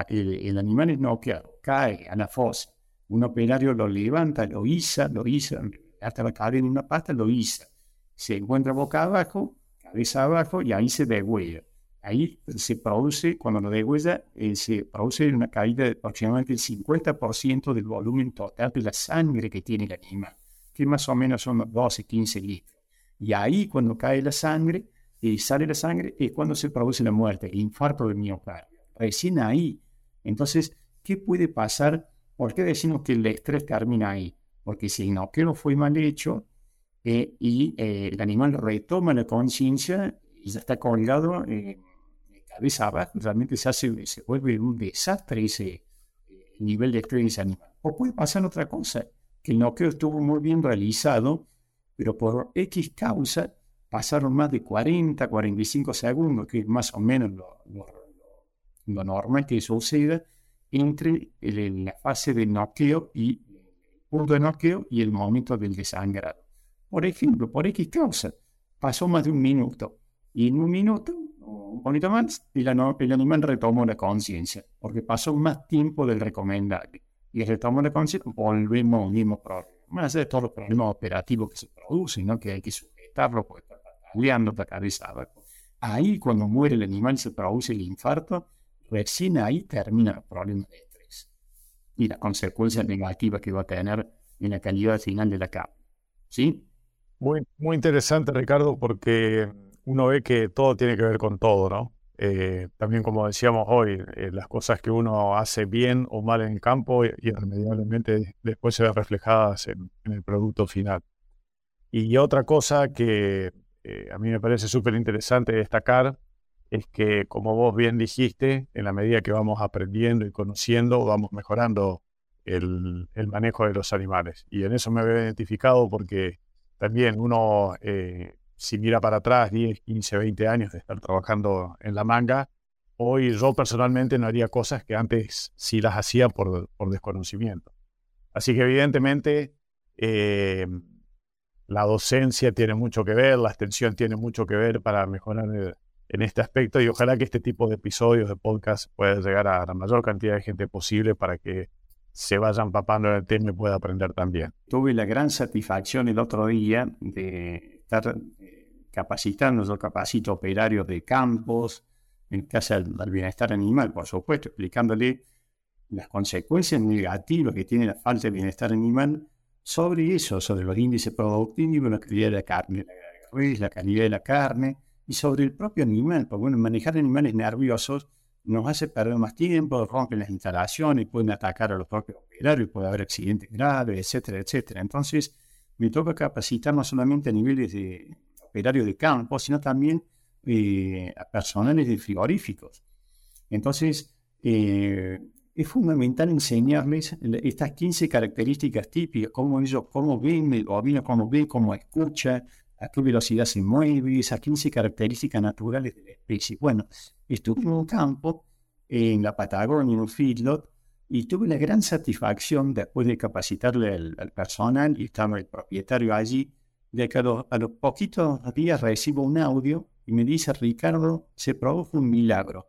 [SPEAKER 1] el, animal es noqueado, cae a la fosa. Un operario lo levanta, lo iza, lo iza, hasta la caer en una pata, lo iza. se encuentra boca abajo, cabeza abajo y ahí se degüella. Ahí se produce, cuando lo degüella, eh, se produce una caída de aproximadamente el 50% del volumen total de la sangre que tiene el animal, que más o menos son 12, 15 litros. Y ahí cuando cae la sangre y sale la sangre es cuando se produce la muerte, el infarto del miocardio. Recién ahí. Entonces, ¿qué puede pasar? ¿Por qué decimos que el estrés termina ahí? Porque si el no fue mal hecho eh, y eh, el animal retoma la conciencia y ya está colgado eh, cabeza abajo, realmente se, hace, se vuelve un desastre ese nivel de estrés de ese animal. O puede pasar otra cosa, que el noqueo estuvo muy bien realizado, pero por X causa pasaron más de 40, 45 segundos, que es más o menos lo, lo, normal que suceda entre la fase de noqueo y el punto de noqueo y el momento del desangrado. Por ejemplo, por X causa, pasó más de un minuto. Y en un minuto, un poquito más, el, el animal retomó la conciencia, porque pasó más tiempo del recomendable. Y el retomó la conciencia, volvemos al mismo problema más de todos los problemas operativos que se producen, ¿no? que hay que sujetarlo porque está pataleando la cabeza Ahí, cuando muere el animal se produce el infarto, recién ahí termina el problema de estrés y la consecuencia negativa que va a tener en la calidad final de la carne. ¿Sí?
[SPEAKER 3] Muy, muy interesante, Ricardo, porque uno ve que todo tiene que ver con todo, ¿no? Eh, también como decíamos hoy, eh, las cosas que uno hace bien o mal en el campo irremediablemente después se ven reflejadas en, el producto final. Y otra cosa que eh, a mí me parece súper interesante destacar es que, como vos bien dijiste, en la medida que vamos aprendiendo y conociendo, vamos mejorando el, el manejo de los animales. Y en eso me veo identificado porque también uno si mira para atrás 10, 15, 20 años de estar trabajando en la manga, hoy yo personalmente no haría cosas que antes sí las hacía por, por desconocimiento. Así que evidentemente eh, la docencia tiene mucho que ver, la extensión tiene mucho que ver para mejorar en este aspecto y ojalá que este tipo de episodios de podcast pueda llegar a la mayor cantidad de gente posible para que se vayan papando en el tema y pueda aprender también.
[SPEAKER 1] Tuve la gran satisfacción el otro día de estar capacitando, yo capacito operarios de campos, en casa del, bienestar animal, por supuesto, explicándole las consecuencias negativas que tiene la falta de bienestar animal sobre eso, sobre los índices productivos, la calidad de la carne, la calidad de la carne y sobre el propio animal, porque bueno, manejar animales nerviosos nos hace perder más tiempo, rompen las instalaciones, pueden atacar a los propios operarios, puede haber accidentes graves, etcétera, etcétera. Entonces, me toca capacitar no solamente a niveles de operarios de campo, sino también eh, a personales de frigoríficos. Entonces, eh, es fundamental enseñarles estas 15 características típicas, cómo ellos, cómo ven el bovino, cómo ve, cómo escucha, a qué velocidad se mueve, esas 15 características naturales de la especie. Bueno, estuve en un campo, en la Patagonia, en un feedlot, y tuve la gran satisfacción, después de capacitarle al, al personal, y estaba el propietario allí, de que a los, poquitos días recibo un audio y me dice, Ricardo, se produjo un milagro.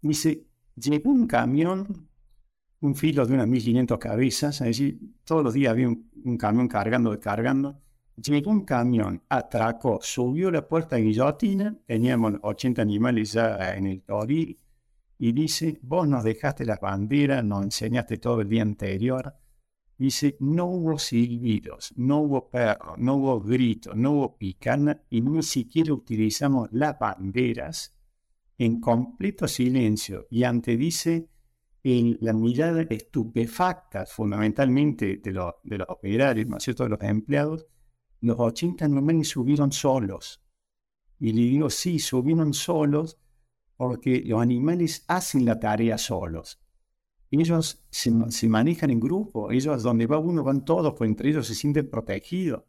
[SPEAKER 1] Dice, llegó un camión, un filo de unas 1500 cabezas, es decir, todos los días había un, camión cargando, descargando. Llegó un camión, atracó, subió la puerta de guillotina, teníamos 80 animales ya en el toril, y dice, vos nos dejaste las banderas, nos enseñaste todo el día anterior, Dice, no hubo silbidos, no hubo perros, no hubo gritos, no hubo picana y ni siquiera utilizamos las banderas en completo silencio. Y ante dice en la mirada estupefacta fundamentalmente de, los, de los operarios, ¿no es cierto?, de los empleados, los 80 me subieron solos. Y le digo, sí, subieron solos porque los animales hacen la tarea solos ellos se, manejan en grupo, ellos donde va uno van todos, pues entre ellos se sienten protegidos.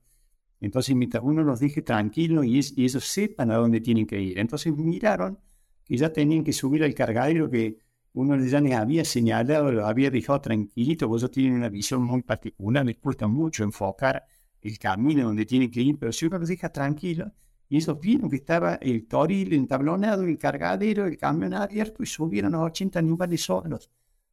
[SPEAKER 1] Entonces, mientras uno los deje tranquilos y, ellos sepan a dónde tienen que ir. Entonces miraron que ya tenían que subir al cargadero que uno ya les había señalado, lo había dejado tranquilito, porque ellos tienen una visión muy particular, les cuesta mucho enfocar el camino donde tienen que ir, pero si uno los deja tranquilos, y ellos vieron que estaba el toril entablonado, el cargadero, el camión abierto, y subieron a 80 animales solos.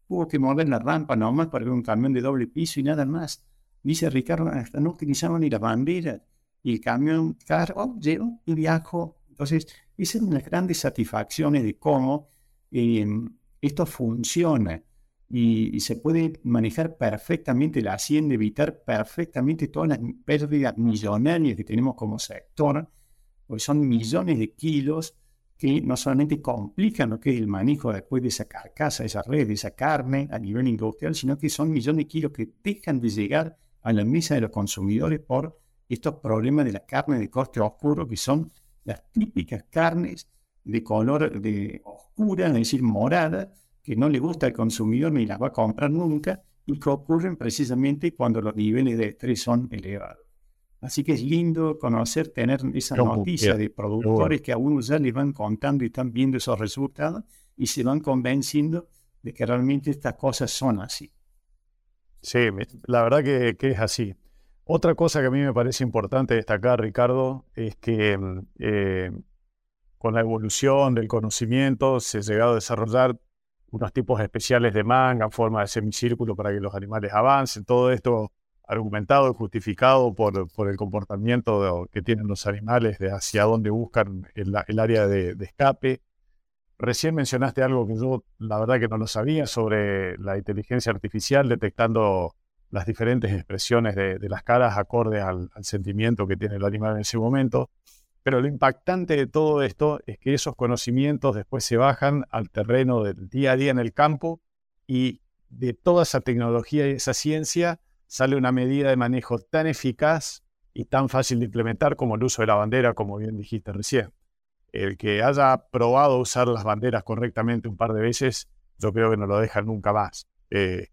[SPEAKER 1] Hubo que mover la rampa nomás para ver un camión de doble piso y nada más. Dice Ricardo, hasta no utilizaban ni las banderas. y el camión cargo, llevo y viajo. Entonces, esa es una de las grandes satisfacciones de cómo em, esto funciona y, se puede manejar perfectamente la hacienda, evitar perfectamente todas las pérdidas millonarias que tenemos como sector, porque son millones de kilos que no solamente complican lo que es el manejo después de esa carcasa, esa red, de esa carne a nivel industrial, sino que son millones de kilos que dejan de llegar a la mesa de los consumidores por estos problemas de la carne de coste oscuro, que son las típicas carnes de color de oscura, es decir, morada, que no le gusta al consumidor ni las va a comprar nunca y que ocurren precisamente cuando los niveles de estrés son elevados. Así que es lindo conocer, tener esa noticia de productores que a uno ya les van contando y están viendo esos resultados y se van convenciendo de que realmente estas cosas son así.
[SPEAKER 3] Sí, la verdad que, es así. Otra cosa que a mí me parece importante destacar, Ricardo, es que mm, eh, con la evolución del conocimiento se ha llegado a desarrollar unos tipos especiales de manga en forma de semicírculo para que los animales avancen. Todo esto argumentado y justificado por, por el comportamiento que tienen los animales, de hacia dónde buscan el, área de, escape. Recién mencionaste algo que yo la verdad que no lo sabía sobre la inteligencia artificial detectando las diferentes expresiones de, las caras acorde al, al, sentimiento que tiene el animal en ese momento. Pero lo impactante de todo esto es que esos conocimientos después se bajan al terreno del día a día en el campo y de toda esa tecnología y esa ciencia sale una medida de manejo tan eficaz y tan fácil de implementar como el uso de la bandera, como bien dijiste recién. El que haya probado usar las banderas correctamente un par de veces, yo creo que no lo deja nunca más. Eh,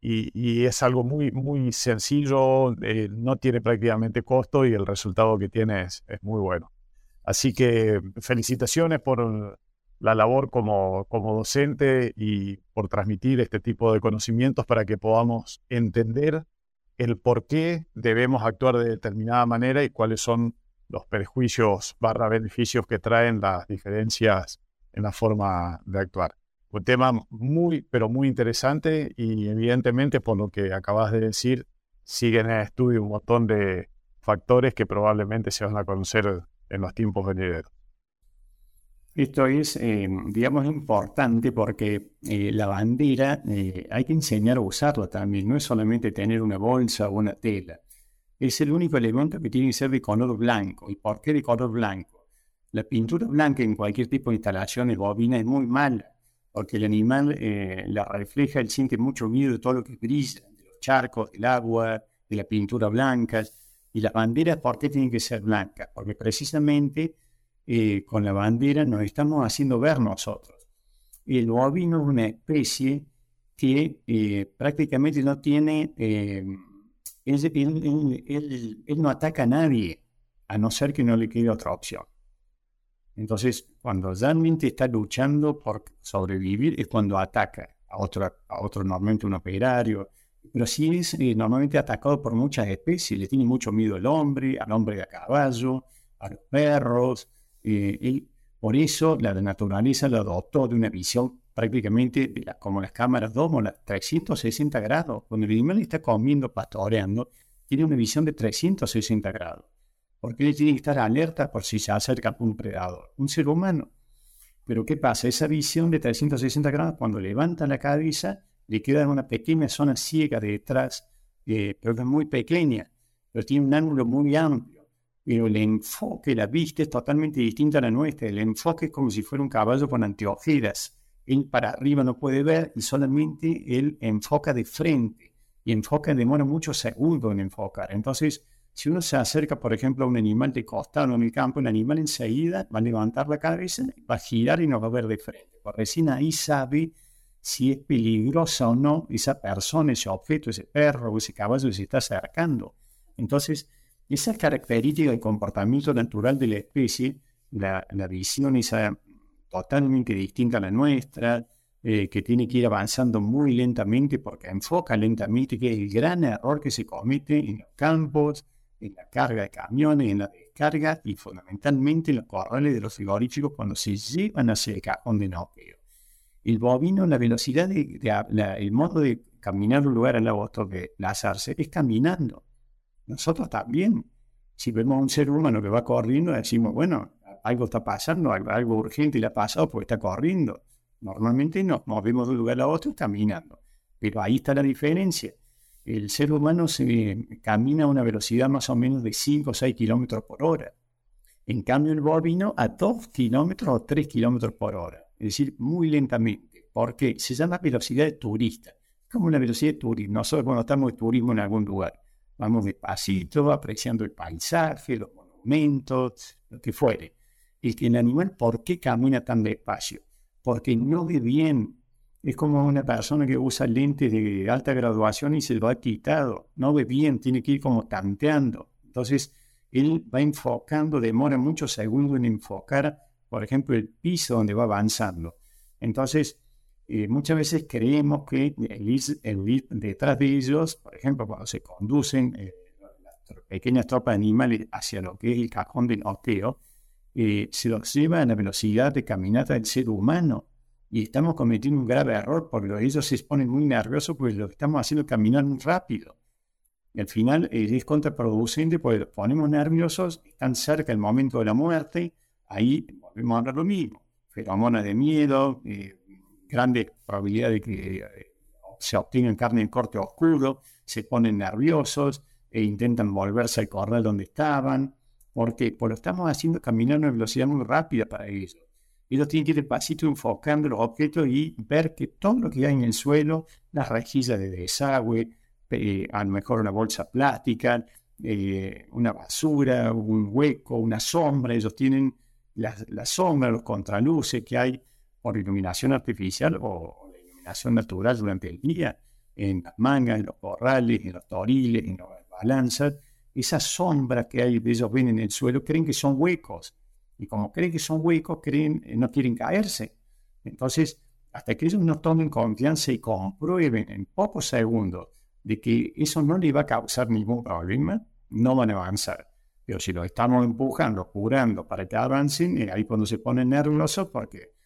[SPEAKER 3] y, es algo muy, muy sencillo, eh, no tiene prácticamente costo y el resultado que tiene es, es muy bueno. Así que felicitaciones por la labor como, como docente y por transmitir este tipo de conocimientos para que podamos entender el por qué debemos actuar de determinada manera y cuáles son los perjuicios barra beneficios que traen las diferencias en la forma de actuar. Un tema muy, pero muy interesante y evidentemente por lo que acabas de decir, siguen en estudio un montón de factores que probablemente se van a conocer en los tiempos venideros.
[SPEAKER 1] Esto es, eh, digamos, importante porque eh, la bandera eh, hay que enseñar a usarla también. No es solamente tener una bolsa o una tela. Es el único elemento que tiene que ser de color blanco. ¿Y por qué de color blanco? La pintura blanca en cualquier tipo de instalaciones bovina es muy mala porque el animal la refleja, él siente mucho miedo de todo lo que brilla, de los charcos, del agua, de la pintura blanca. Y las banderas, ¿por qué tienen que ser blancas? Porque precisamente eh, con la bandera nos estamos haciendo ver nosotros. El bovino es una especie que eh, prácticamente no tiene, eh, él, no ataca a nadie, a no ser que no le quede otra opción. Entonces, cuando realmente está luchando por sobrevivir, es cuando ataca a otro, a otro normalmente un operario, pero sí es normalmente atacado por muchas especies, le tiene mucho miedo al hombre, al hombre de caballo, a los perros, y por eso la naturaleza lo adoptó de una visión prácticamente como las cámaras las 360 grados. Cuando el animal está comiendo, pastoreando, tiene una visión de 360 grados. Porque él tiene que estar alerta por si se acerca un predador, un ser humano. Pero ¿qué pasa? Esa visión de 360 grados, cuando levanta la cabeza, le queda una pequeña zona ciega detrás, eh, pero es muy pequeña, pero tiene un ángulo muy amplio pero el enfoque, la vista es totalmente distinta a la nuestra. El enfoque es como si fuera un caballo con anteojeras. Él para arriba no puede ver y solamente él enfoca de frente. Y enfoca, demora muchos segundos en enfocar. Entonces, si uno se acerca, por ejemplo, a un animal de costado en el campo, el animal enseguida va a levantar la cabeza, va a girar y nos va a ver de frente. Porque recién ahí sabe si es peligrosa o no esa persona, ese objeto, ese perro ese caballo que se está acercando. Entonces, esa característica del comportamiento natural de la especie, la, visión esa totalmente distinta a la nuestra, eh, que tiene que ir avanzando muy lentamente porque enfoca lentamente, que es el gran error que se comete en los campos, en la carga de camiones, en la descarga y fundamentalmente en los corrales de los frigoríficos cuando se llevan hacia el cajón de noqueo. El bovino, la velocidad, de, el modo de caminar de un lugar al otro de lazarse es caminando. Nosotros también. Si vemos a un ser humano que va corriendo, decimos, bueno, algo está pasando, algo, urgente le ha pasado porque está corriendo. Normalmente nos movemos de un lugar a otro caminando. Pero ahí está la diferencia. El ser humano camina a una velocidad más o menos de 5 o 6 kilómetros por hora. En cambio, el bovino a 2 kilómetros o 3 kilómetros por hora. Es decir, muy lentamente. Porque se llama velocidad de turista. Como la velocidad de turismo. Nosotros cuando estamos de turismo en algún lugar, vamos despacito, apreciando el paisaje, los monumentos, lo que fuere. Y el animal, ¿por qué camina tan despacio? Porque no ve bien. Es como una persona que usa lentes de alta graduación y se lo ha quitado. No ve bien, tiene que ir como tanteando. Entonces, él va enfocando, demora muchos segundos en enfocar, por ejemplo, el piso donde va avanzando. Entonces, eh, muchas veces creemos que el ir, detrás de ellos, por ejemplo, cuando se conducen eh, las pequeñas tropas de animales hacia lo que es el cajón de noteo, eh, se los lleva a la velocidad de caminata del ser humano. Y estamos cometiendo un grave error porque ellos se ponen muy nerviosos porque lo estamos haciendo caminar muy rápido. Y al final es contraproducente porque los ponemos nerviosos, están cerca del momento de la muerte, ahí volvemos a hablar lo mismo. Feromonas de miedo, eh, grande probabilidad de que eh, se obtengan carne en corte oscuro, se ponen nerviosos e intentan volverse al corral donde estaban. ¿Por qué? Porque lo estamos haciendo caminar a una velocidad muy rápida para ellos. Ellos tienen que ir despacito enfocando los objetos y ver que todo lo que hay en el suelo, las rejillas de desagüe, eh, a lo mejor una bolsa plástica, eh, una basura, un hueco, una sombra, ellos tienen la, la sombra, los contraluces que hay por iluminación artificial o iluminación natural durante el día, en las mangas, en los corrales, en los toriles, en las balanzas, esa sombra que hay, ellos ven en el suelo, creen que son huecos. Y como creen que son huecos, creen, eh, no quieren caerse. Entonces, hasta que ellos no tomen confianza y comprueben en pocos segundos de que eso no les va a causar ningún problema, no van a avanzar. Pero si lo estamos empujando, curando para que avancen, eh, ahí cuando se ponen nerviosos porque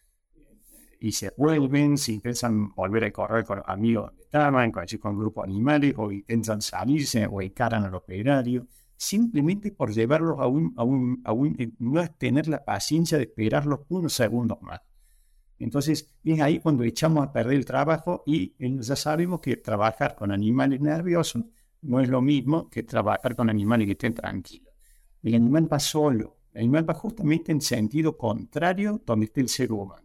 [SPEAKER 1] y se vuelven, si intentan volver a correr con amigos donde estaban, con, con grupos animales, o intentan salirse o encaran al operario, simplemente por llevarlos a un, a un, a un, eh, no tener la paciencia de esperarlos unos segundos más. Entonces es ahí cuando echamos a perder el trabajo y ya sabemos que trabajar con animales nerviosos no es lo mismo que trabajar con animales que estén tranquilos. El animal va solo, el animal va justamente en sentido contrario donde está el ser humano.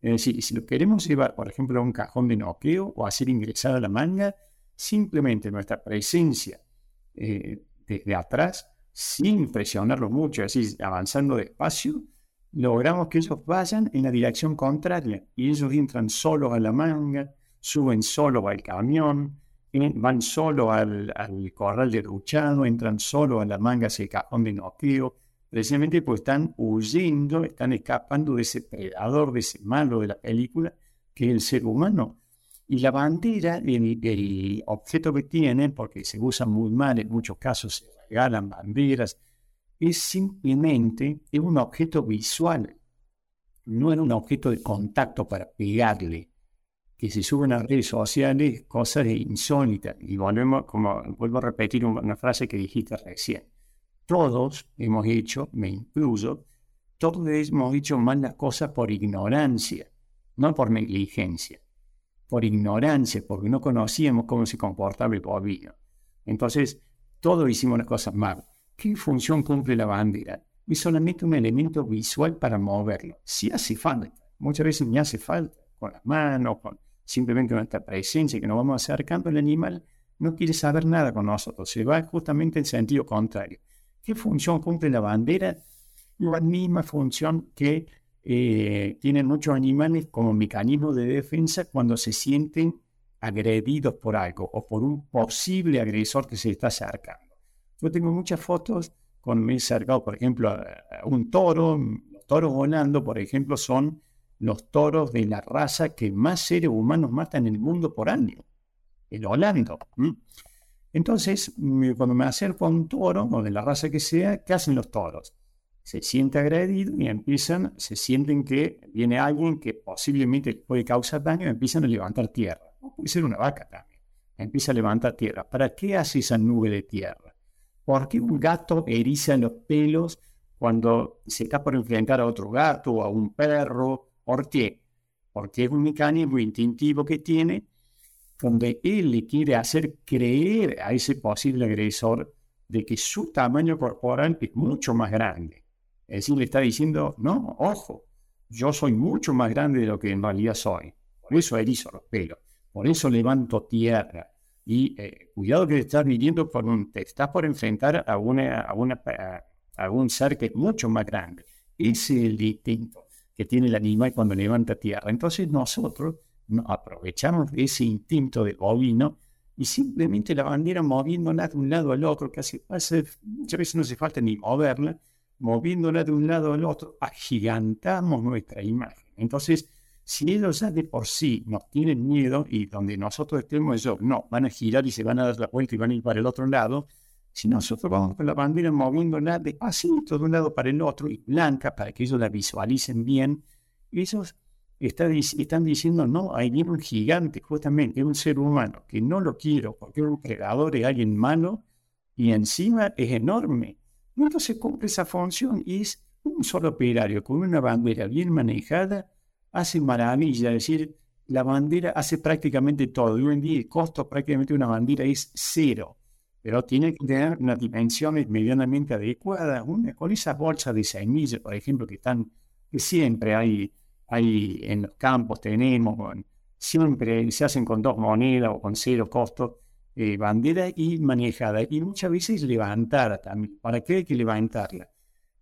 [SPEAKER 1] Es decir, si lo queremos llevar, por ejemplo, a un cajón de noqueo o hacer ingresar a la manga, simplemente nuestra presencia eh, desde atrás, sin presionarlo mucho, así avanzando despacio, logramos que ellos vayan en la dirección contraria. Y ellos entran solos a la manga, suben solo al camión, van solo al, al corral de duchado, entran solo a la manga hacia el cajón de noqueo, precisamente porque están huyendo, están escapando de ese predador, de ese malo de la película, que es el ser humano. Y la bandera, el, objeto que tienen, porque se usa muy mal, en muchos casos se regalan banderas, es simplemente un objeto visual, no era un objeto de contacto para pegarle, que se suben a redes sociales cosas insólitas. Y volvemos, como vuelvo a repetir una frase que dijiste recién todos hemos hecho, me incluyo, todos hemos hecho mal las cosas por ignorancia, no por negligencia, por ignorancia, porque no conocíamos cómo se comportaba el bovino. Entonces, todos hicimos las cosas mal. ¿Qué función cumple la bandera? Es solamente un elemento visual para moverlo. Si hace falta, muchas veces me hace falta, con las manos, con simplemente nuestra presencia, que nos vamos acercando al animal, no quiere saber nada con nosotros, se va justamente en sentido contrario. ¿Qué función cumple la bandera? La misma función que eh, tienen muchos animales como mecanismo de defensa cuando se sienten agredidos por algo o por un posible agresor que se está acercando. Yo tengo muchas fotos con me he acercado, por ejemplo, a, un toro. Los toros volando, por ejemplo, son los toros de la raza que más seres humanos matan en el mundo por año. El volando. Entonces, cuando me acerco a un toro, o de la raza que sea, ¿qué hacen los toros? Se sienten agredidos y empiezan, se sienten que viene alguien que posiblemente puede causar daño y empiezan a levantar tierra. puede ser una vaca también. Empieza a levantar tierra. ¿Para qué hace esa nube de tierra? ¿Por qué un gato eriza los pelos cuando se está por enfrentar a otro gato o a un perro? ¿Por qué? Porque es un mecanismo instintivo que tiene donde él le quiere hacer creer a ese posible agresor de que su tamaño corporal es mucho más grande. Es decir, le está diciendo, no, ojo, yo soy mucho más grande de lo que en realidad soy. Por eso erizo los pelos, por eso levanto tierra. Y eh, cuidado que estás viviendo por un, te estás por enfrentar a, una, a, una, a, un ser que es mucho más grande. Ese es el instinto que tiene el animal cuando levanta tierra. Entonces nosotros aprovechamos ese instinto del bovino y simplemente la bandera moviéndola de un lado al otro, casi muchas veces no hace falta ni moverla, moviéndola de un lado al otro, agigantamos nuestra imagen. Entonces, si ellos ya de por sí nos tienen miedo y donde nosotros estemos, ellos no, van a girar y se van a dar la vuelta y van a ir para el otro lado, si nosotros vamos con la bandera moviéndola de pasito de un lado para el otro y blanca para que ellos la visualicen bien, ellos están diciendo, no, hay un gigante, justamente, es un ser humano, que no lo quiero porque un creador, es alguien malo, y encima es enorme. Entonces cumple esa función y es un solo operario con una bandera bien manejada, hace maravilla, es decir, la bandera hace prácticamente todo. Y hoy en día el costo prácticamente de una bandera es cero, pero tiene que tener unas dimensiones medianamente adecuadas. Con esas bolsas de semillas, por ejemplo, que están, que siempre hay hay en los campos tenemos, siempre se hacen con dos monedas o con cero costo, eh, bandera y manejada. Y muchas veces levantada también. ¿Para qué hay que levantarla?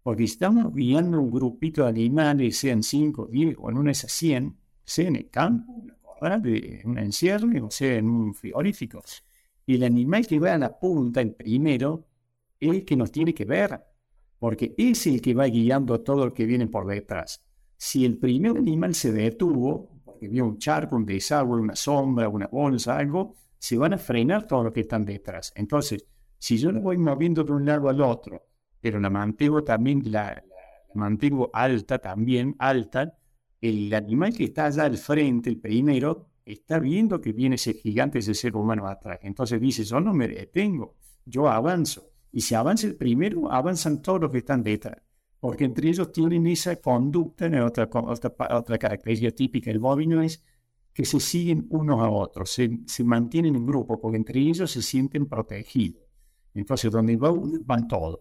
[SPEAKER 1] Porque estamos guiando un grupito de animales, sean 5, 10 o en una esas 100, sea en el campo, en un encierro, o sea en un frigorífico. Y el animal que va a la punta, el primero, es el que nos tiene que ver, porque es el que va guiando todo lo que viene por detrás. Si el primer animal se detuvo, porque vio un charco, un desagüe, una sombra, una bolsa, algo, se van a frenar todo lo que están detrás. Entonces, si yo lo voy moviendo de un lado al otro, pero la mantengo también, la, mantengo alta también, alta, el animal que está allá al frente, el primero, está viendo que viene ese gigante, ese ser humano atrás. Entonces dice, yo no me detengo, yo avanzo. Y si avanza el primero, avanzan todos los que están detrás porque entre ellos tienen esa conducta, otra, otra, otra característica típica del bovino es que se siguen unos a otros, se, se, mantienen en grupo, porque entre ellos se sienten protegidos. Entonces, donde va uno, van todos.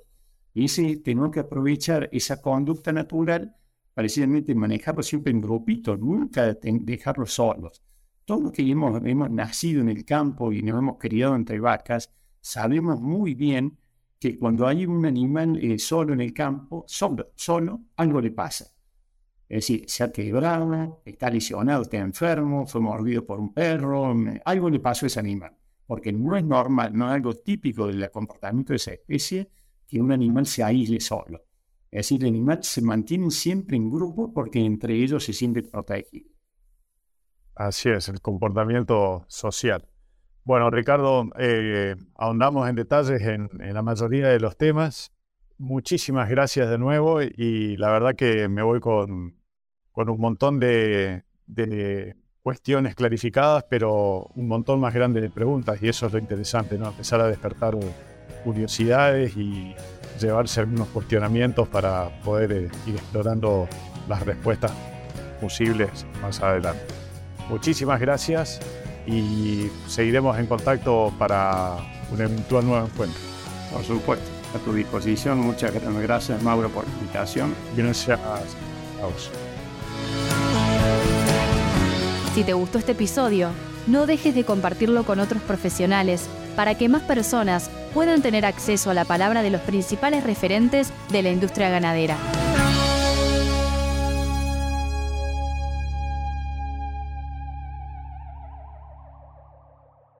[SPEAKER 1] Y ese, tenemos que aprovechar esa conducta natural, precisamente manejarlo siempre en grupitos, nunca dejarlos solos. Todos los que hemos, hemos nacido en el campo y nos hemos criado entre vacas, sabemos muy bien que cuando hay un animal eh, solo en el campo, solo, solo, algo le pasa. Es decir, se ha quebrado, está lesionado, está enfermo, fue mordido por un perro, algo le pasó a ese animal. Porque no es normal, no es algo típico del comportamiento de esa especie que un animal se aísle solo. Es decir, el animal se mantiene siempre en grupo porque entre ellos se siente protegido.
[SPEAKER 3] Así es, el comportamiento social. Bueno, Ricardo, eh, ahondamos en detalles en, la mayoría de los temas. Muchísimas gracias de nuevo y, la verdad que me voy con, un montón de, cuestiones clarificadas, pero un montón más grande de preguntas y eso es lo interesante, ¿no? Empezar a despertar curiosidades y llevarse algunos cuestionamientos para poder eh, ir explorando las respuestas posibles más adelante. Muchísimas gracias y seguiremos en contacto para un eventual nuevo encuentro.
[SPEAKER 1] Por supuesto, a tu disposición. Muchas gracias, Mauro, por la invitación.
[SPEAKER 3] Gracias a vos.
[SPEAKER 2] Si te gustó este episodio, no dejes de compartirlo con otros profesionales para que más personas puedan tener acceso a la palabra de los principales referentes de la industria ganadera.